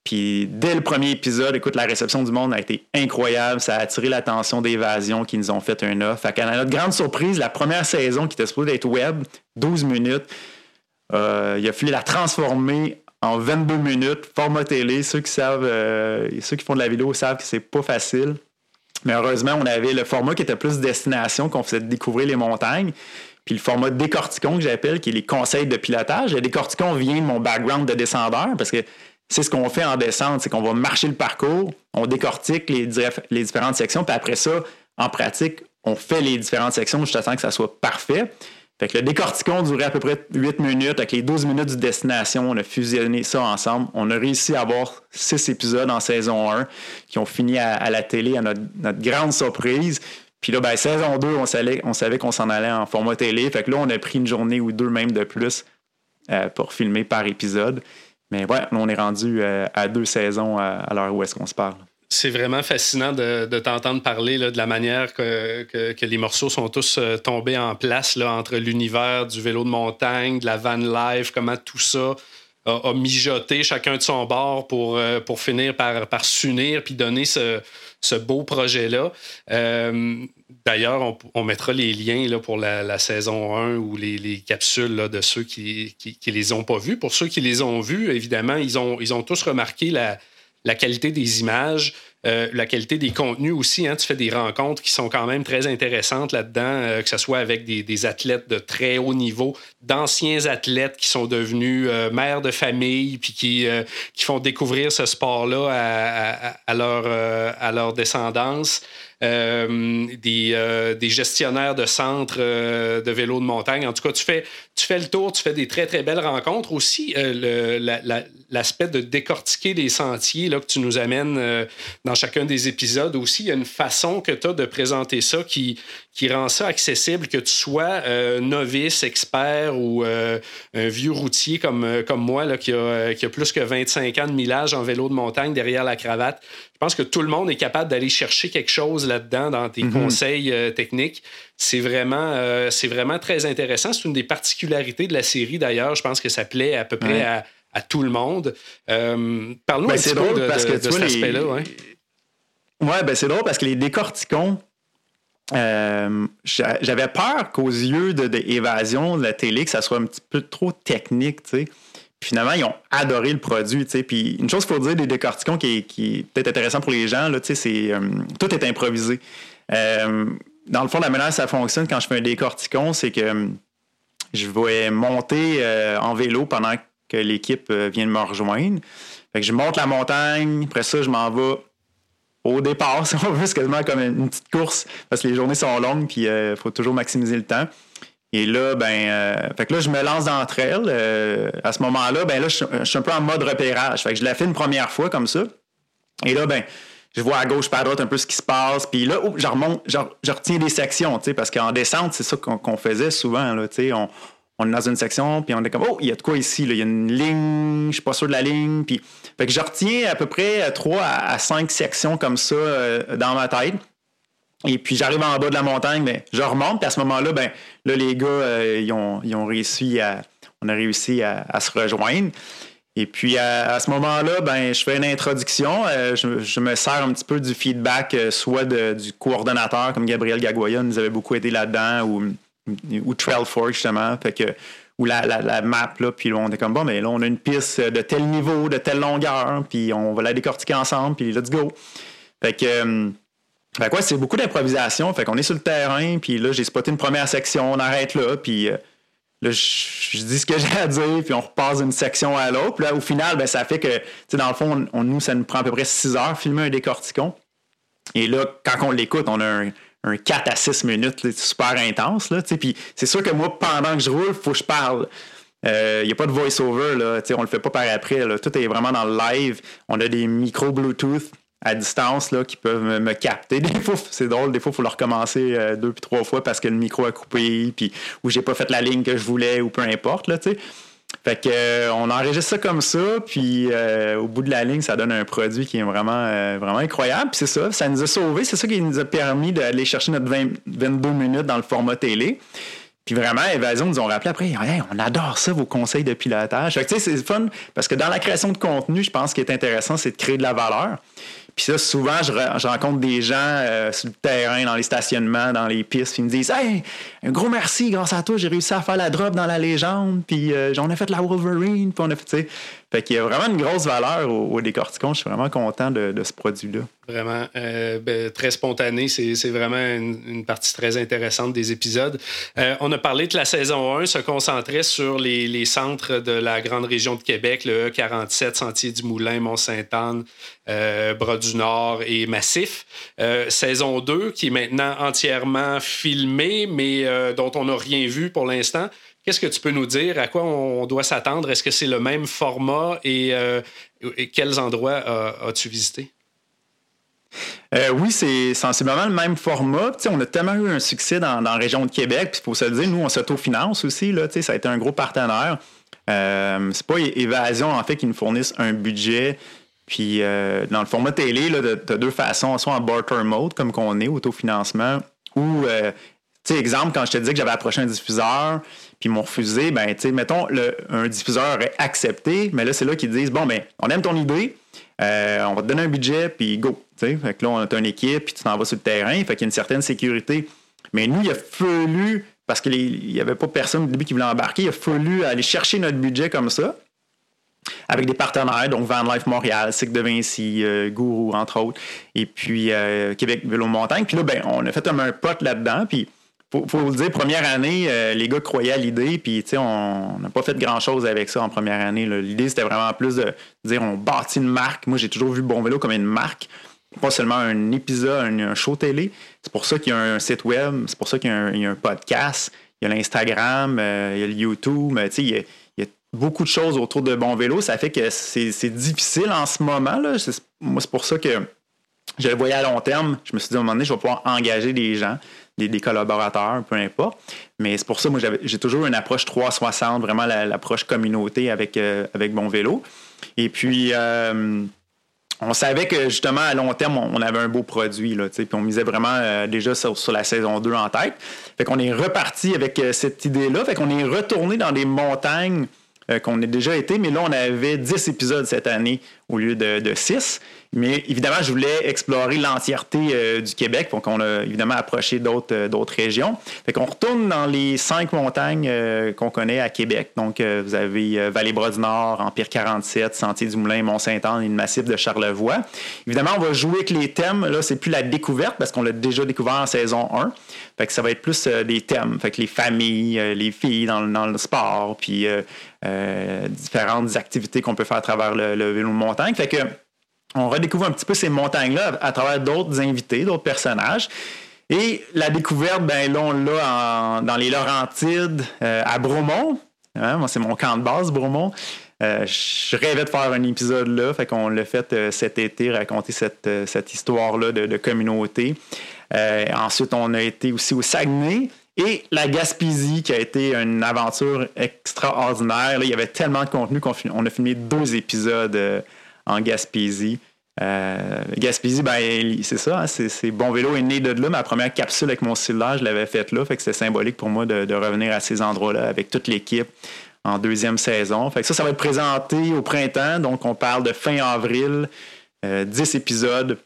Speaker 3: Puis dès le premier épisode, écoute, la réception du monde a été incroyable. Ça a attiré l'attention d'Évasion qui nous ont fait un offre. Fait qu'à notre grande surprise, la première saison qui était supposée être web, 12 minutes, euh, il a fallu la transformer en 22 minutes, format télé. Ceux qui savent, euh, ceux qui font de la vidéo savent que c'est pas facile. Mais heureusement, on avait le format qui était plus destination, qu'on faisait découvrir les montagnes. Puis le format décorticon que j'appelle, qui est les conseils de pilotage. Le décorticon vient de mon background de descendeur parce que c'est ce qu'on fait en descente, c'est qu'on va marcher le parcours, on décortique les, différentes sections, puis après ça, en pratique, on fait les différentes sections jusqu'à temps que ça soit parfait. Fait que le décorticon durait à peu près 8 minutes. Avec les 12 minutes de destination, on a fusionné ça ensemble. On a réussi à avoir 6 épisodes en saison 1 qui ont fini à, la télé à notre, grande surprise. Puis là, ben, saison 2, on savait, on savait qu'on s'en allait en format télé. Fait que là, on a pris une journée ou deux même de plus euh, pour filmer par épisode. Mais ouais, on est rendu euh, à deux saisons à, l'heure où est-ce qu'on se parle.
Speaker 2: C'est vraiment fascinant de, t'entendre parler de la manière que, les morceaux sont tous euh, tombés en place là, entre l'univers du vélo de montagne, de la van life, comment tout ça a, mijoté chacun de son bord pour, euh, pour finir par, s'unir puis donner ce, beau projet-là. Euh, d'ailleurs, on, mettra les liens là, pour la, saison 1 ou les, capsules là, de ceux qui ne les ont pas vus. Pour ceux qui les ont vus, évidemment, ils ont, ils ont tous remarqué la, la qualité des images, euh, la qualité des contenus aussi. Hein, tu fais des rencontres qui sont quand même très intéressantes là-dedans, euh, que ce soit avec des, athlètes de très haut niveau, d'anciens athlètes qui sont devenus euh, mères de famille, puis qui, qui font découvrir ce sport-là à, à, leur, à leur descendance. Des, des, gestionnaires de centres de vélo de montagne. En tout cas, tu fais, tu fais le tour, tu fais des très, très belles rencontres. Aussi, l'aspect de décortiquer les sentiers là, que tu nous amènes dans chacun des épisodes aussi, il y a une façon que tu as de présenter ça qui, qui rend ça accessible, que tu sois euh, novice, expert ou euh, un vieux routier comme, euh, comme moi là, qui, a, qui, a, plus que 25 ans de millage en vélo de montagne derrière la cravate. Je pense que tout le monde est capable d'aller chercher quelque chose là-dedans dans tes mhm. conseils techniques. C'est vraiment, c'est vraiment très intéressant. C'est une des particularités de la série d'ailleurs. Je pense que ça plaît à peu près à à tout le monde. Euh, Parle-nous ben, un petit peu de, parce que, cet aspect-là. Ouais.
Speaker 3: ouais, ben c'est drôle parce que les décorticons, euh, j'avais peur qu'aux yeux de, de, de la télé, que ça soit un petit peu trop technique, tu sais. Finalement, ils ont adoré le produit. Puis une chose qu'il faut dire des décorticons qui est, peut-être intéressant pour les gens, c'est euh, tout est improvisé. Euh, dans le fond, la manière ça fonctionne quand je fais un décorticon, c'est que je vais monter en vélo pendant que l'équipe euh, vient de me rejoindre. Je monte la montagne, après ça, je m'en vais au départ, <laughs> si on veut, c'est quasiment comme une petite course, parce que les journées sont longues, puis il euh, faut toujours maximiser le temps. Et là, ben, euh, fait que là, je me lance d'entre elles. à ce moment-là, ben là, je, suis un peu en mode repérage. Fait que je la fais une première fois comme ça. Et là, ben, je vois à gauche, par droite un peu ce qui se passe. Puis là, je remonte, je, retiens des sections, parce qu'en descente, c'est ça qu'on faisait souvent. Là, on, on est dans une section, puis on est comme, oh, il y a de quoi ici, il y a une ligne, je suis pas sûr de la ligne. Puis, fait que je retiens à peu près 3 à 5 sections comme ça euh, dans ma tête. Et puis j'arrive en bas de la montagne, je remonte, puis à ce moment-là, ben là, les gars, euh, ils, ont, réussi à. On a réussi à, se rejoindre. Et puis à, ce moment-là, ben, je fais une introduction. Euh, je, me sers un petit peu du feedback, soit du coordonnateur, comme Gabriel Gagoya nous avait beaucoup aidé là-dedans, ou ou Trailfork, justement. Fait que, ou la, la, map, là, puis on est comme, bon, mais là, on a une piste de tel niveau, de telle longueur, puis on va la décortiquer ensemble, puis let's go. Fait que, euh, fait quoi, c'est beaucoup d'improvisation. Fait qu'on est sur le terrain, puis là, j'ai spoté une première section, on arrête là, puis euh, là, je, dis ce que <laughs> j'ai à dire, puis on repasse d'une section à l'autre. Puis là, au final, ben, ça fait que, tu sais, dans le fond, on, nous, ça nous prend à peu près 6 heures filmer un décorticon. Et là, quand on l'écoute, on a un un 4 à 6 minutes, c'est super intense. Là, puis c'est sûr que moi, pendant que je roule, faut que je parle. Il euh, n'y a pas de voice-over, là, on le fait pas par après. Là. Tout est vraiment dans le live. On a des micros Bluetooth à distance là, qui peuvent me, capter. <laughs> Des fois, c'est drôle, des fois, il faut le recommencer euh, deux puis trois fois parce que le micro a coupé, puis ou j'ai pas fait la ligne que je voulais, ou peu importe. Là. Fait que euh, on enregistre ça comme ça, puis euh, au bout de la ligne, ça donne un produit qui est vraiment, vraiment incroyable. C'est ça, ça nous a sauvés. C'est ça qui nous a permis d'aller chercher notre 22 minutes dans le format télé. Puis vraiment, Évasion nous ont rappelé après, on adore ça, vos conseils de pilotage. Tu sais, c'est fun parce que dans la création de contenu, je pense ce qui est intéressant, c'est de créer de la valeur. Puis ça, souvent, je, rencontre des gens euh, sur le terrain, dans les stationnements, dans les pistes, qui me disent Hey, un gros merci, grâce à toi, j'ai réussi à faire la drop dans la légende, puis euh, on a fait la Wolverine, puis on a fait, fait qu'il y a vraiment une grosse valeur au, décorticon. Je suis vraiment content de, ce produit-là.
Speaker 2: Vraiment. Euh, ben, très spontané. C'est vraiment une, partie très intéressante des épisodes. Euh, on a parlé que la saison 1 se concentrait sur les, centres de la grande région de Québec, le E47, Sentier du Moulin, Mont-Sainte-Anne, euh, Bras-du-Nord et Massif. saison 2, qui est maintenant entièrement filmée, mais dont on n'a rien vu pour l'instant. Qu'est-ce que tu peux nous dire? À quoi on doit s'attendre? Est-ce que c'est le même format et, euh, quels endroits as-tu visité?
Speaker 3: Euh, oui, c'est sensiblement le même format. on a tellement eu un succès dans, la région de Québec, puis il faut se le dire, nous, on s'autofinance aussi. Là, ça a été un gros partenaire. Euh, c'est pas Évasion, en fait, qui nous fournissent un budget. Puis euh, dans le format télé, tu as deux façons, soit en barter mode, comme qu'on est, autofinancement, ou, exemple, quand je te dis que j'avais approché un diffuseur, puis m'ont refusé, ben, tu sais, mettons, un diffuseur aurait accepté, mais là, c'est là qu'ils disent, bon, ben, on aime ton idée, euh, on va te donner un budget, puis go. Fait que là, on a une équipe, puis tu t'en vas sur le terrain, fait qu'il y a une certaine sécurité. Mais nous, il a fallu, parce qu'il n'y avait pas personne au début qui voulait embarquer, il a fallu aller chercher notre budget comme ça, avec des partenaires, donc Van Life Montréal, Cycle de Vinci, euh, Gourou, entre autres, et puis euh, Québec Vélo Montagne. Puis là, ben, on a fait un, un pote là-dedans, puis faut, faut le dire, première année, euh, les gars croyaient à l'idée, puis on n'a pas fait grand-chose avec ça en première année. L'idée, c'était vraiment plus de dire on bâtit une marque. Moi, j'ai toujours vu Bon Vélo comme une marque, pas seulement un épisode, un, show télé. C'est pour ça qu'il y a un site web, c'est pour ça qu'il y, a un podcast, il y a l'Instagram, euh, il y a le YouTube, il y a, il y a beaucoup de choses autour de Bon Vélo. Ça fait que c'est difficile en ce moment. Là. Moi, c'est pour ça que je le voyais à long terme. Je me suis dit, à un moment donné, je vais pouvoir engager des gens des, collaborateurs, peu importe. Mais c'est pour ça, moi, j'ai toujours une approche 360, vraiment l'approche communauté avec, euh, avec Bon Vélo. Et puis, euh, on savait que justement, à long terme, on avait un beau produit, là, puis on misait vraiment euh, déjà sur, la saison 2 en tête. Fait qu'on est reparti avec cette idée-là. Fait qu'on est retourné dans des montagnes qu'on a déjà été, mais là, on avait 10 épisodes cette année au lieu de, de 6. Mais évidemment, je voulais explorer l'entièreté euh, du Québec, donc on a évidemment approché d'autres euh, d'autres régions. Fait qu'on retourne dans les cinq montagnes euh, qu'on connaît à Québec. Donc, vous avez Vallée-Bras du Nord, Empire 47, Sentier du Moulin, Mont-Saint-Anne et le massif de Charlevoix. Évidemment, on va jouer avec les thèmes. Là, c'est plus la découverte parce qu'on l'a déjà découvert en saison 1. Fait que ça va être plus des thèmes. Fait que les familles, les filles dans, dans, le sport, puis différentes activités qu'on peut faire à travers le, le vélo de montagne. Fait que on redécouvre un petit peu ces montagnes-là à, travers d'autres invités, d'autres personnages. Et la découverte, ben là, on l'a dans les Laurentides, euh, à Bromont. Hein, moi, c'est mon camp de base, Bromont. Euh, je rêvais de faire un épisode là, fait qu'on l'a fait euh, cet été, raconter cette, cette histoire-là de, communauté. ensuite, on a été aussi au Saguenay Et la Gaspésie, qui a été une aventure extraordinaire. il y avait tellement de contenu qu'on a filmé deux épisodes en Gaspésie. Euh, Gaspésie, ben, c'est ça, hein, c'est Bon Vélo est né de là. Ma première capsule avec mon cylindre, je l'avais faite là. Fait que c'était symbolique pour moi de, revenir à ces endroits-là avec toute l'équipe en deuxième saison. Fait que ça, ça va être présenté au printemps. Donc, on parle de fin avril, 10 euh, épisodes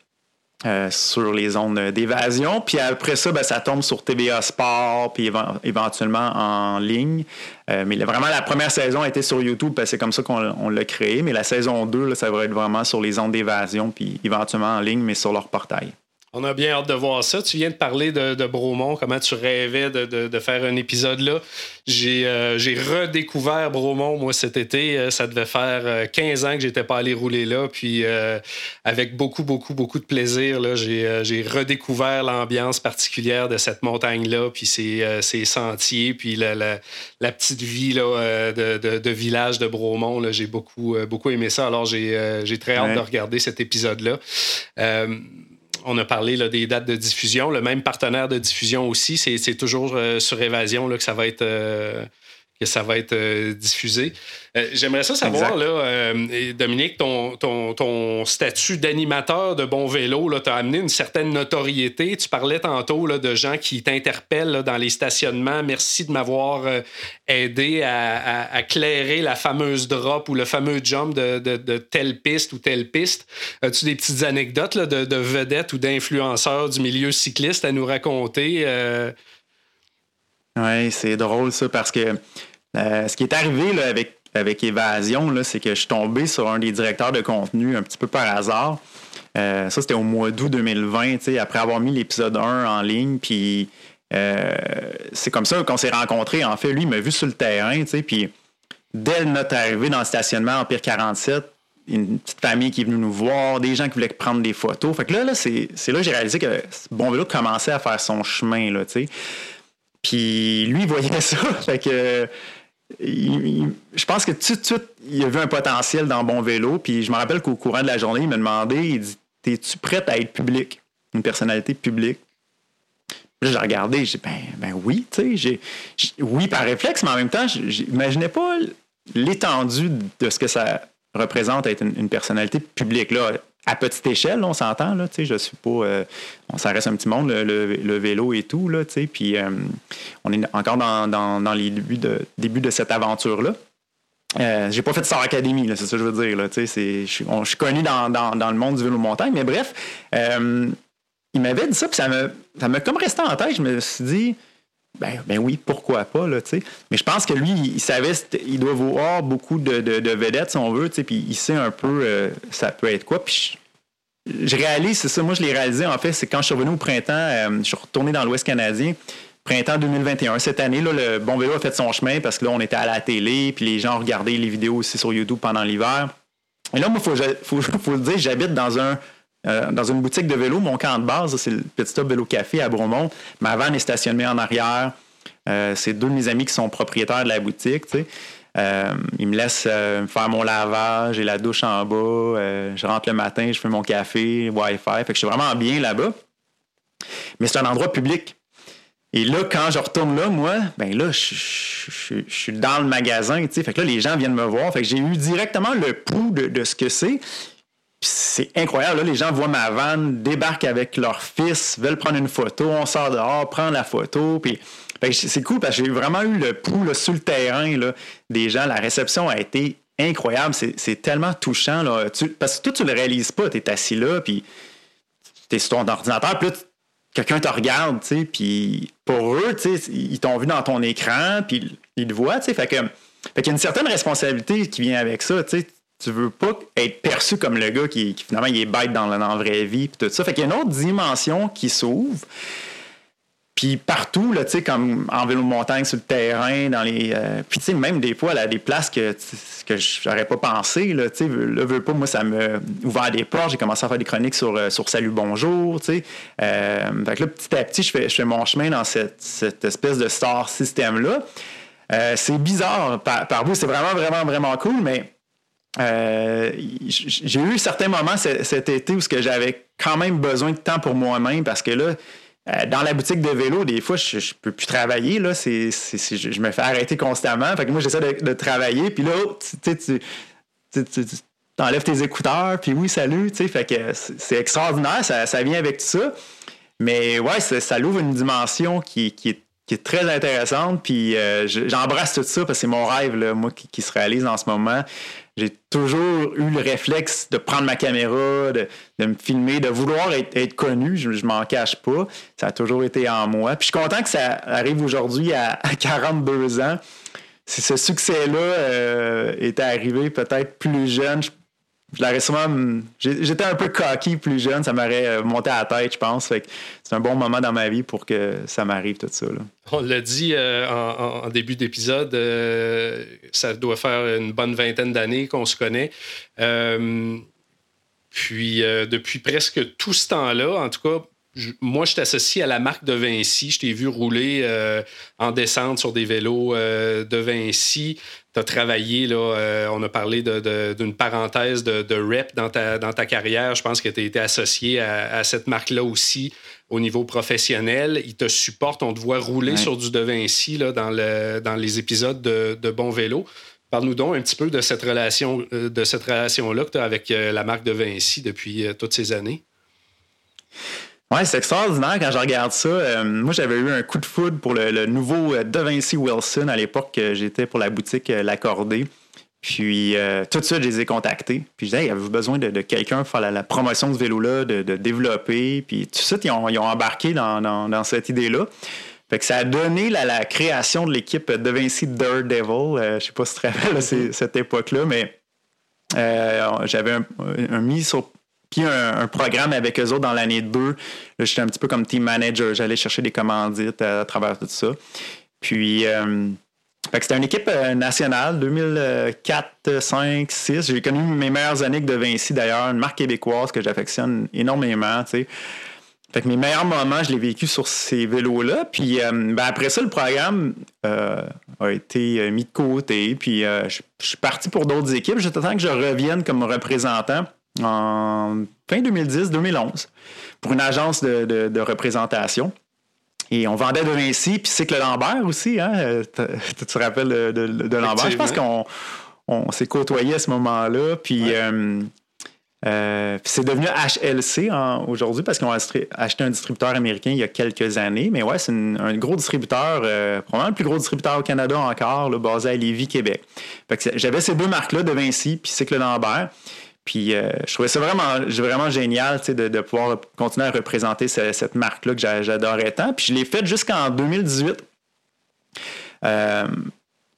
Speaker 3: euh, sur les zones d'évasion. Puis après ça, ben, ça tombe sur TVA Sport, puis éventuellement en ligne. Euh, mais vraiment, la première saison été sur YouTube, que c'est comme ça qu'on l'a créé. Mais la saison 2, ça va être vraiment sur les zones d'évasion, puis éventuellement en ligne, mais sur leur portail.
Speaker 2: On a bien hâte de voir ça. Tu viens de parler de, Bromont, comment tu rêvais de, faire un épisode là. Euh, j'ai redécouvert Bromont, moi, cet été. Euh, ça devait faire 15 euh, ans que j'étais pas allé rouler là. Puis, avec beaucoup, beaucoup, beaucoup de plaisir, j'ai redécouvert l'ambiance particulière de cette montagne-là, puis ses, sentiers, puis la, petite vie là, de, village de Bromont. J'ai beaucoup, beaucoup aimé ça. Alors, j'ai très hâte de regarder cet épisode-là on a parlé des dates de diffusion. Le même partenaire de diffusion aussi, c'est toujours euh, sur Évasion là, que ça va être, euh, que ça va être euh, diffusé. Euh, j'aimerais ça savoir, là, euh, Dominique, ton, ton, statut d'animateur de bon vélo t'a amené une certaine notoriété. Tu parlais tantôt là, de gens qui t'interpellent dans les stationnements. Merci de m'avoir aidé à, clairer la fameuse drop ou le fameux jump de, telle piste ou telle piste. As-tu des petites anecdotes de, de, vedettes ou d'influenceurs du milieu cycliste à nous raconter?
Speaker 3: Oui, c'est drôle ça parce que euh, ce qui est arrivé avec, avec Évasion, c'est que je suis tombé sur un des directeurs de contenu un petit peu par hasard. Euh, ça, c'était au mois d'août 2020, après avoir mis l'épisode 1 en ligne. Puis euh, c'est comme ça qu'on s'est rencontrés. En fait, lui, il m'a vu sur le terrain. Puis dès notre arrivée dans le stationnement en Pire 47, une petite famille qui est venue nous voir, des gens qui voulaient prendre des photos. Fait que là, là c'est là que j'ai réalisé que Bon Vélo commençait à faire son chemin. Là, Puis lui, il voyait <laughs> ça. fait que je pense que tout de suite, il a vu un potentiel dans Bon Vélo. Puis je me rappelle qu'au courant de la journée, il m'a demandé, il dit, es-tu prête à être public? Une personnalité publique? Là, j'ai regardé, j'ai dit, ben, ben oui, tu sais, oui par réflexe, mais en même temps, j'imaginais pas l'étendue de ce que ça représente être une, une personnalité publique. Là, à petite échelle, on s'entend, là, je suis pas... Euh, ça reste un petit monde, le, vélo et tout, là, puis euh, on est encore dans, les débuts de, début de cette aventure-là. Euh, j'ai pas fait de Star Academy, c'est ça que je veux dire. Je, suis, connu dans, le monde du vélo montagne, mais bref, euh, il m'avait dit ça, puis ça m'a ça comme resté en tête. Je me suis dit, ben, ben oui, pourquoi pas, là, tu sais. Mais je pense que lui, il savait, il doit voir beaucoup de, vedettes, si on veut, tu puis il sait un peu euh, ça peut être quoi. Puis je, réalise, c'est ça, moi je l'ai réalisé, en fait, c'est quand je suis revenu au printemps, euh, je suis retourné dans l'Ouest canadien, printemps 2021. Cette année, là, le Bon Vélo a fait son chemin parce que là, on était à la télé, puis les gens regardaient les vidéos aussi sur YouTube pendant l'hiver. Et là, moi, il faut, <laughs> faut, le dire, j'habite dans un euh, dans une boutique de vélo, mon camp de base, c'est le Petit Stop Vélo Café à Bromont. Ma van est stationnée en arrière. Euh, c'est deux de mes amis qui sont propriétaires de la boutique. Euh, ils me laissent faire mon lavage, j'ai la douche en bas. je rentre le matin, je fais mon café, Wi-Fi. Fait que je suis vraiment bien là-bas. Mais c'est un endroit public. Et là, quand je retourne là, moi, ben là, je, suis dans le magasin, tu Fait que là, les gens viennent me voir. Fait que j'ai eu directement le pouls de ce que c'est c'est incroyable. Là, les gens voient ma vanne, débarquent avec leur fils, veulent prendre une photo, on sort dehors, prend la photo. Puis, c'est cool parce que j'ai vraiment eu le pouls sur le terrain là, des gens. La réception a été incroyable. C'est tellement touchant. Là. parce que toi, tu le réalises pas. Tu es assis là, puis tu es sur ton ordinateur, puis là, quelqu'un te regarde, tu puis pour eux, tu sais, ils t'ont vu dans ton écran, puis ils te voient, tu sais, fait que, fait qu'il y a une certaine responsabilité qui vient avec ça, tu sais, tu veux pas être perçu comme le gars qui, finalement il est bête dans la, vraie vie puis tout ça. Fait qu'il y a une autre dimension qui s'ouvre. Puis partout, là, tu sais, comme en vélo de montagne sur le terrain, dans les. Euh, puis tu sais, même des fois, à des places que, que j'aurais pas pensé, là, tu sais, là, veux pas, moi, ça m'a ouvert des portes. J'ai commencé à faire des chroniques sur, euh, sur Salut Bonjour, tu sais. Euh, fait que là, petit à petit, je fais, je fais mon chemin dans cette, cette espèce de star système-là. c'est bizarre par, par vous, c'est vraiment, vraiment, vraiment cool, mais euh, j'ai eu certains moments cet été où j'avais quand même besoin de temps pour moi-même parce que là, euh, dans la boutique de vélo, des fois, je, je peux plus travailler. Là, je, me fais arrêter constamment. Fait que moi, j'essaie de, travailler. Puis là, tu, tu, tu, enlèves tes écouteurs. Puis oui, salut. Que c'est extraordinaire. Ça, vient avec tout ça. Mais ouais, ça, ça ouvre une dimension qui, est, qui est très intéressante. Puis euh, j'embrasse tout ça parce que c'est mon rêve, là, moi, qui, se réalise en ce moment j'ai toujours eu le réflexe de prendre ma caméra, de, me filmer, de vouloir être, connu. Je, je m'en cache pas. Ça a toujours été en moi. Puis je suis content que ça arrive aujourd'hui à, 42 ans. Si ce succès-là euh, était arrivé peut-être plus jeune, je je l'aurais sûrement. J'étais un peu cocky plus jeune, ça m'aurait euh, monté à la tête, je pense. c'est un bon moment dans ma vie pour que ça m'arrive tout ça.
Speaker 2: On l'a dit euh, en, début d'épisode, euh, ça doit faire une bonne vingtaine d'années qu'on se connaît. puis depuis presque tout ce temps-là, en tout cas, moi, je t'associe à la marque de Vinci. Je t'ai vu rouler en descente sur des vélos de Vinci tu as travaillé, là, euh, on a parlé d'une parenthèse de, rep dans ta, dans ta carrière. Je pense que tu as été associé à, cette marque-là aussi au niveau professionnel. Ils te supportent, on te voit rouler sur du De Vinci là, dans, le, dans les épisodes de, de Bon Vélo. Parle-nous donc un petit peu de cette relation euh, de cette relation-là que tu as avec euh, la marque de Vinci depuis toutes ces années.
Speaker 3: Ouais, c'est extraordinaire quand je regarde ça. Euh, moi, j'avais eu un coup de foudre pour le, nouveau euh, De Vinci Wilson à l'époque que j'étais pour la boutique euh, L'Accordé. Puis tout de suite, je les ai contactés. Puis je disais, hey, avez-vous besoin de, quelqu'un pour faire la, promotion de ce vélo-là, de, développer? Puis tout de suite, ils ont, embarqué dans, cette idée-là. Fait que ça a donné la, création de l'équipe De Vinci Daredevil. je sais pas si tu te rappelles mm-hmm. cette époque-là, mais j'avais un, un, mis sur puis un, programme avec eux autres dans l'année 2. J'étais un petit peu comme team manager. J'allais chercher des commandites à, travers tout ça. Puis, euh, c'était une équipe euh, nationale, 2004, 5, 6. J'ai connu mes meilleures années de Vinci d'ailleurs, une marque québécoise que j'affectionne énormément. Fait que mes meilleurs moments, je l'ai vécu sur ces vélos-là. Puis euh, ben, après ça, le programme a été mis de côté. Puis je suis parti pour d'autres équipes. J'attends que je revienne comme représentant en fin 2010-2011 pour une agence de, représentation. Et on vendait de Vinci, puis c'est que le Lambert aussi, hein? tu te rappelles de, Lambert? Je pense qu'on on, s'est côtoyé à ce moment-là, puis euh, euh, c'est devenu HLC aujourd'hui parce qu'on a acheté un distributeur américain il y a quelques années. Mais ouais, c'est un gros distributeur, euh, probablement le plus gros distributeur au Canada encore, basé à Lévis, Québec. J'avais ces deux marques-là de Vinci, puis c'est que le Lambert. Puis euh, je trouvais ça vraiment, génial de, de pouvoir continuer à représenter cette marque-là que j'adorais tant. Puis je l'ai faite jusqu'en 2018. Euh,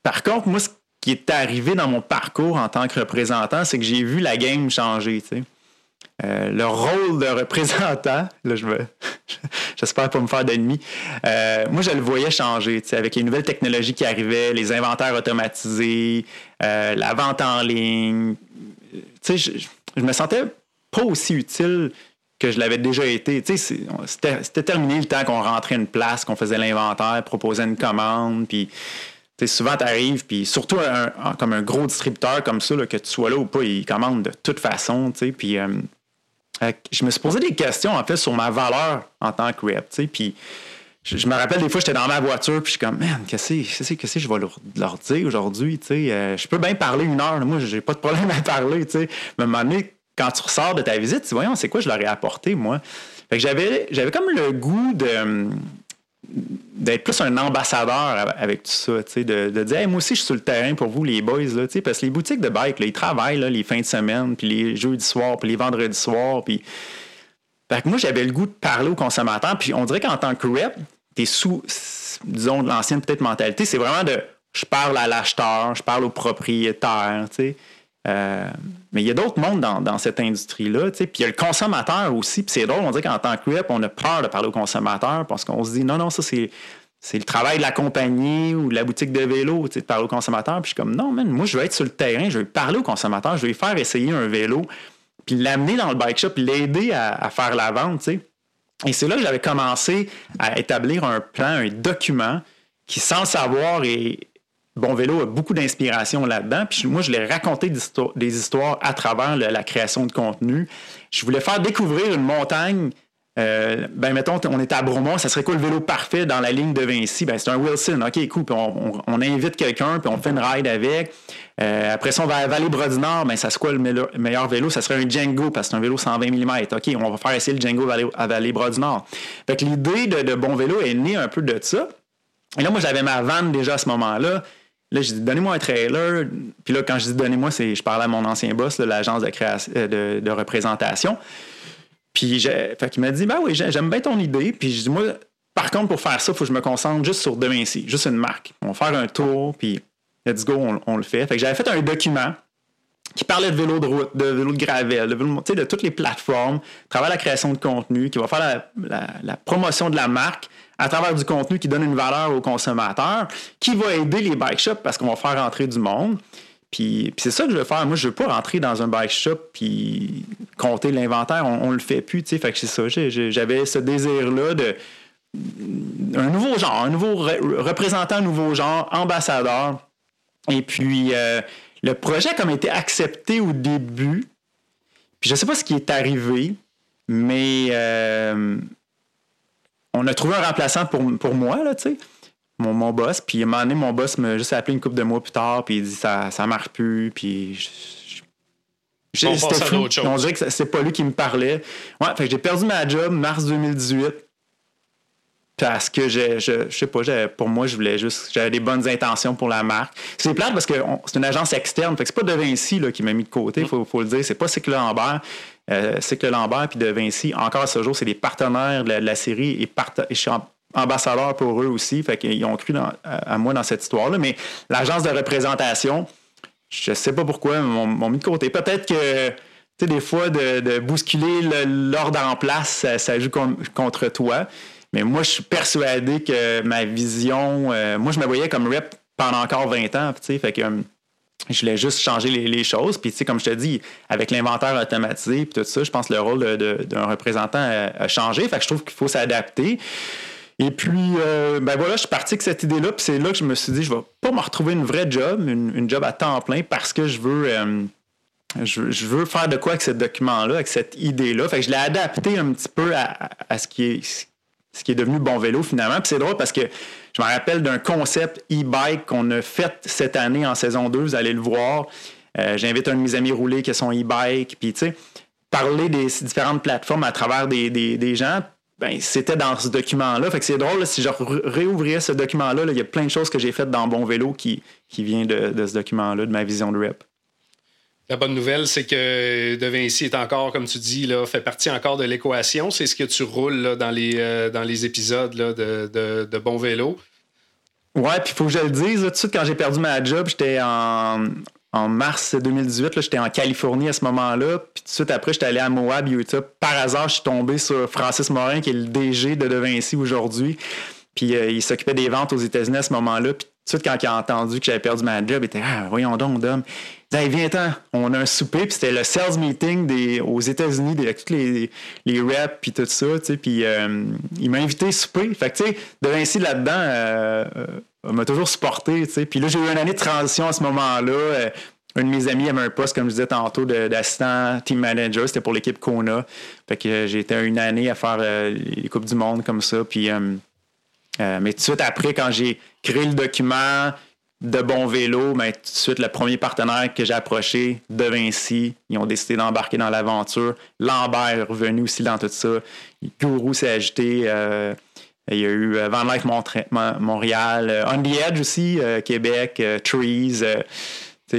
Speaker 3: par contre, moi, ce qui est arrivé dans mon parcours en tant que représentant, c'est que j'ai vu la game changer. Euh, le rôle de représentant, là, je veux, j'espère pas me faire d'ennemis. moi, je le voyais changer, avec les nouvelles technologies qui arrivaient, les inventaires automatisés, la vente en ligne, sais, je, me sentais pas aussi utile que je l'avais déjà été. C'était terminé le temps qu'on rentrait une place, qu'on faisait l'inventaire, proposait une commande, puis souvent, tu arrives, puis surtout comme un gros distributeur comme ça, que tu sois là ou pas, il commande de toute façon. Puis euh, je me suis posé des questions, en fait, sur ma valeur en tant que rep. Puis je, me rappelle des fois, j'étais dans ma voiture, puis je suis comme, man, qu'est-ce que je vais leur, dire aujourd'hui? Euh, je peux bien parler une heure, moi, j'ai pas de problème à parler. Mais à un moment donné, quand tu ressors de ta visite, tu voyons, c'est quoi je leur ai apporté, moi? Fait que j'avais, j'avais comme le goût de d'être plus un ambassadeur avec tout ça, de, de dire moi aussi je suis sur le terrain pour vous les boys là, parce que les boutiques de bike ils travaillent les fins de semaine, puis les jeudis soirs, puis les vendredis soirs, puis moi j'avais le goût de parler aux consommateurs, puis on dirait qu'en tant que rep, t'es sous, disons, l'ancienne peut-être mentalité, c'est vraiment de je parle à l'acheteur, je parle au propriétaire, tu sais. Euh, mais il y a d'autres mondes dans, cette industrie-là. Puis il y a le consommateur aussi. Puis c'est drôle, on dit qu'en tant que rep, on a peur de parler au consommateur parce qu'on se dit non, non, ça c'est. Le travail de la compagnie ou de la boutique de vélo, de parler au consommateur. Puis je suis comme, non, man, moi, je veux être sur le terrain, je veux parler au consommateur, je veux lui faire essayer un vélo, puis l'amener dans le bike shop, l'aider à, faire la vente. Et c'est là que j'avais commencé à établir un plan, un document qui, sans savoir, et Bon Vélo a beaucoup d'inspiration là-dedans. Puis moi, je l'ai raconté des histoires à travers la création de contenu. Je voulais faire découvrir une montagne euh, ben mettons, on est à Bromont, ça serait quoi le vélo parfait dans la ligne de Vinci? Ben, c'est un Wilson, OK, cool. Puis on, invite quelqu'un, puis on fait une ride avec. Euh, après ça, on va à Vallée-Bras-du-Nord, ben, ça serait quoi le meilleur vélo? Ça serait un Django, parce que c'est un vélo 120 mm. OK, on va faire essayer le Django à Vallée-Bras-du-Nord. Fait que l'idée de, bon vélo est née un peu de ça. Et là, moi, j'avais ma vanne déjà à ce moment-là. Là, j'ai dit, donnez-moi un trailer. Puis là, quand je dis donnez-moi, c'est je parlais à mon ancien boss, l'agence de, création, euh, de représentation. Puis fait qu'il m'a dit, ben oui, j'aime bien ton idée. Puis je dis, moi, par contre, pour faire ça, il faut que je me concentre juste sur demain ici, juste une marque. On va faire un tour, puis let's go, on, le fait. Fait que j'avais fait un document qui parlait de vélo de route, de vélo de gravel, de, vélo, de toutes les plateformes, travers la création de contenu, qui va faire la, promotion de la marque à travers du contenu qui donne une valeur aux consommateurs, qui va aider les bike shops parce qu'on va faire rentrer du monde. Puis, c'est ça que je veux faire. Moi, je veux pas rentrer dans un bike shop puis compter l'inventaire. On, le fait plus. Fait que c'est ça. J'avais ce désir-là de un nouveau genre, un nouveau représentant, un nouveau genre, ambassadeur. Et puis, euh, le projet a comme été accepté au début. Puis je sais pas ce qui est arrivé, mais euh, on a trouvé un remplaçant pour, pour moi, là, tu sais mon, mon boss. Puis à un moment donné, mon boss m'a juste appelé une couple de mois plus tard, puis il dit ça, ça marche plus. Puis c'était fou. On dirait que c'est pas lui qui me parlait. Ouais, fait que j'ai perdu ma job mars 2018 parce que je, je, sais pas, pour moi, je voulais juste, j'avais des bonnes intentions pour la marque. C'est plate parce que c'est une agence externe, fait que c'est pas De Vinci là, qui m'a mis de côté, il faut, faut, le dire. C'est pas Cycle Lambert. Euh, Cycle Lambert puis De Vinci, encore à ce jour, c'est des partenaires de la, série et, et je suis ambassadeur pour eux aussi. Fait qu'ils ont cru à, moi dans cette histoire-là. Mais l'agence de représentation, je sais pas pourquoi, m'ont mis de côté. Peut-être que, tu sais, des fois, de, bousculer l'ordre en place, ça, joue contre toi. Mais moi, je suis persuadé que ma vision, euh, moi, je me voyais comme rep pendant encore 20 ans, fait que euh, je voulais juste changer les, choses. Puis, tu sais, comme je te dis, avec l'inventaire automatisé et tout ça, je pense que le rôle d'un représentant a, changé. Fait que je trouve qu'il faut s'adapter. Et puis, euh, ben voilà, je suis parti avec cette idée-là. Puis c'est là que je me suis dit, je vais pas me retrouver une vraie job, une, job à temps plein, parce que je veux, euh, je, veux faire de quoi avec ce document-là, avec cette idée-là. Fait que je l'ai adapté un petit peu à, ce, qui est, ce qui est devenu Bon Vélo finalement. Puis c'est drôle parce que je me rappelle d'un concept e-bike qu'on a fait cette année en saison 2. Vous allez le voir. Euh, j'invite un de mes amis rouler qui a son e-bike. Puis, tu sais, parler des différentes plateformes à travers des, des gens ben, c'était dans ce document-là. Fait que c'est drôle, si je réouvrais ce document-là, il y a plein de choses que j'ai faites dans Bon Vélo qui, qui vient de, ce document-là, de ma vision de rep.
Speaker 2: La bonne nouvelle, c'est que De Vinci est encore, comme tu dis, là, fait partie encore de l'équation. C'est ce que tu roules dans, les, euh, dans les épisodes de, Bon Vélo.
Speaker 3: Ouais, puis il faut que je le dise, tout de suite, quand j'ai perdu ma job, j'étais en, en mars 2018, j'étais en Californie à ce moment-là. Puis tout de suite après, j'étais allé à Moab, Utah. Par hasard, je suis tombé sur Francis Morin, qui est le DG de De Vinci aujourd'hui. Puis euh, il s'occupait des ventes aux États-Unis à ce moment-là. Puis tout de suite, quand il a entendu que j'avais perdu ma job, il était Ah, voyons donc, Dom. Dit viens-t'en, on a un souper. Puis c'était le sales meeting des, aux États-Unis, avec tous les, les reps, puis tout ça. Puis euh, il m'a invité à souper. Fait que, tu sais, De Vinci là-dedans, euh, m'a toujours supporté. Puis là, j'ai eu une année de transition à ce moment-là. Euh, un de mes amis avait un poste, comme je disais tantôt, d'assistant team manager. C'était pour l'équipe Kona. Fait que euh, j'ai été une année à faire euh, les Coupes du Monde comme ça. Puis, mais tout de suite après, quand j'ai créé le document de Bon Vélo, ben, tout de suite, le premier partenaire que j'ai approché, De Vinci, ils ont décidé d'embarquer dans l'aventure. Lambert est revenu aussi dans tout ça. Gourou s'est agité. Il y a eu euh, Van Life Montréal, euh, On the Edge aussi, euh, Québec, Trees.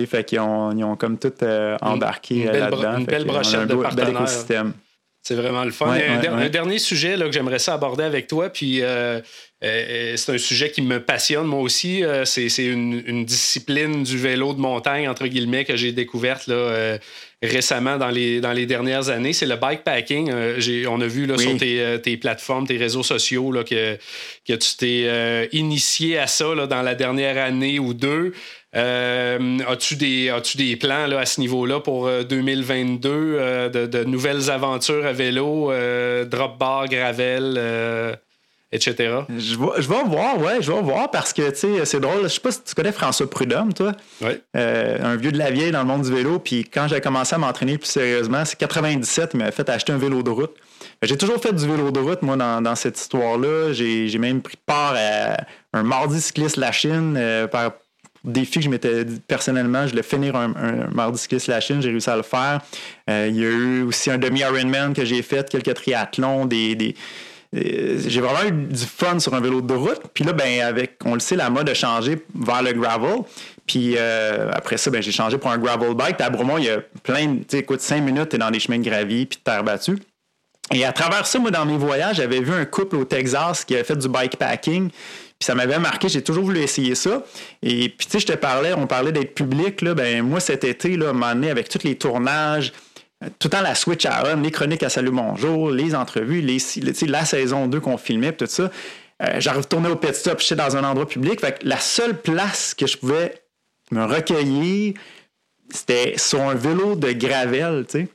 Speaker 3: fait qu'ils ont, ils ont comme tout embarqué là-dedans.
Speaker 2: Une belle brochette de partenaires. C'est vraiment le fun. un, dernier sujet là, que j'aimerais ça aborder avec toi, puis c'est un sujet qui me passionne moi aussi. c'est une, une, discipline du vélo de montagne, entre guillemets, que j'ai découverte là, récemment dans les, dans les dernières années, c'est le bikepacking. Euh, on a vu là, sur tes, euh, tes, plateformes, tes réseaux sociaux là, que, que tu t'es euh, initié à ça là, dans la dernière année ou deux. as-tu des, as des plans là, à ce niveau-là pour 2022 de, de, nouvelles aventures à vélo, drop bar, gravel? Etc.
Speaker 3: Je vais, je vais voir, ouais, je vais voir parce que, tu sais, c'est drôle. Je sais pas si tu connais François Prudhomme, toi.
Speaker 2: Oui.
Speaker 3: Euh, un vieux de la vieille dans le monde du vélo. Puis quand j'ai commencé à m'entraîner plus sérieusement, c'est 97, il m'avait fait acheter un vélo de route. j'ai toujours fait du vélo de route, moi, dans, cette histoire-là. J'ai même pris part à un mardi cycliste la Chine euh, par défi que je m'étais dit personnellement, je voulais finir un, mardi cycliste la Chine, j'ai réussi à le faire. Euh, il y a eu aussi un demi-Ironman que j'ai fait, quelques triathlons, des, j'ai vraiment eu du fun sur un vélo de route. Puis là, ben, avec, on le sait, la mode a changé vers le gravel. Puis euh, après ça, ben, j'ai changé pour un gravel bike. À Bromont, il y a plein de. Tu sais, écoute, cinq minutes, tu es dans des chemins de gravier puis de terre battue. Et à travers ça, moi, dans mes voyages, j'avais vu un couple au Texas qui avait fait du bikepacking. Puis ça m'avait marqué, j'ai toujours voulu essayer ça. Et puis, tu sais, je te parlais, on parlait d'être public. Là, ben, moi, cet été, là, un avec tous les tournages, tout le temps la switch à on, les chroniques à Salut Bonjour, les entrevues, les, la saison 2 qu'on filmait, tout ça. Euh, J'arrive retourner au pit stop, j'étais dans un endroit public. La seule place que je pouvais me recueillir, c'était sur un vélo de gravel, tu sais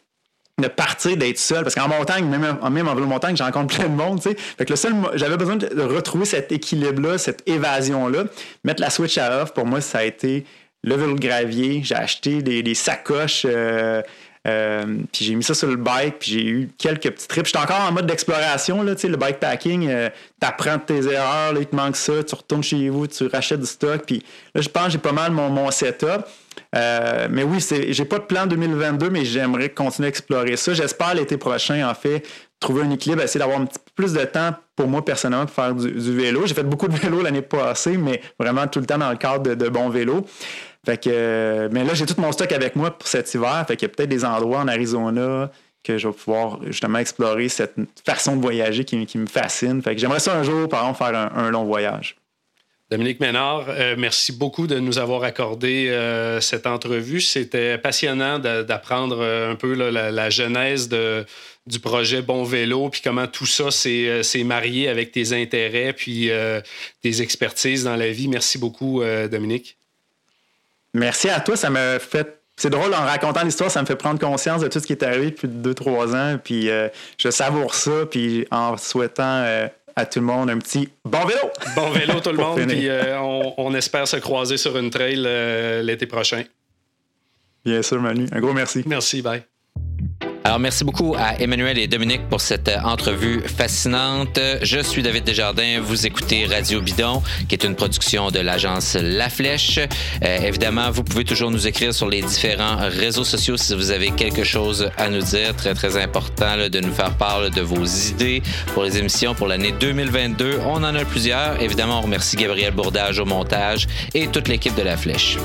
Speaker 3: de partir d'être seul. Parce qu'en montagne, même, même en vélo montagne, j'ai rencontre plein de monde. sais. Fait que le seul, j'avais besoin de retrouver cet équilibre-là, cette évasion-là. Mettre la switch à off, pour moi, ça a été le vélo de gravier. J'ai acheté des, sacoches. Euh, euh, puis j'ai mis ça sur le bike, puis j'ai eu quelques petits trips. J'étais encore en mode d'exploration, là, le bikepacking, euh, t'apprends tes erreurs, là, il te manque ça, tu retournes chez vous, tu rachètes du stock, puis là, je pense que j'ai pas mal mon, mon setup. Euh, mais oui, j'ai pas de plan 2022, mais j'aimerais continuer à explorer ça. J'espère l'été prochain, en fait, trouver un équilibre, essayer d'avoir un petit peu plus de temps pour moi personnellement pour faire du, vélo. J'ai fait beaucoup de <laughs> vélo l'année passée, mais vraiment tout le temps dans le cadre de, de bons vélos. Fait que, mais là, j'ai tout mon stock avec moi pour cet hiver. Fait qu'il y a peut-être des endroits en Arizona que je vais pouvoir justement explorer cette façon de voyager qui, me fascine. Fait que j'aimerais ça un jour, par exemple, faire un long voyage.
Speaker 2: Dominique Ménard, euh, merci beaucoup de nous avoir accordé euh, cette entrevue. C'était passionnant d'apprendre euh, un peu la, genèse du projet Bon Vélo, puis comment tout ça s'est marié avec tes intérêts, puis tes expertises dans la vie. Merci beaucoup, Dominique.
Speaker 3: Merci à toi. Ça me fait c'est drôle en racontant l'histoire, ça me fait prendre conscience de tout ce qui est arrivé depuis deux, trois ans. Puis je savoure ça. Puis en souhaitant à tout le monde un petit bon vélo.
Speaker 2: Bon vélo tout le <laughs> monde. Puis euh, on, espère se croiser sur une trail euh, l'été prochain.
Speaker 3: Bien sûr, Manu. Un gros merci.
Speaker 2: Merci, bye.
Speaker 1: Alors, merci beaucoup à Emmanuel et Dominique pour cette euh, entrevue fascinante. Je suis David Desjardins. Vous écoutez Radio Bidon, qui est une production de l'agence La Flèche. Euh, évidemment, vous pouvez toujours nous écrire sur les différents réseaux sociaux si vous avez quelque chose à nous dire. Très, très important de nous faire part de vos idées pour les émissions pour l'année 2022. On en a plusieurs. Évidemment, on remercie Gabriel Bourdage au montage et toute l'équipe de La Flèche.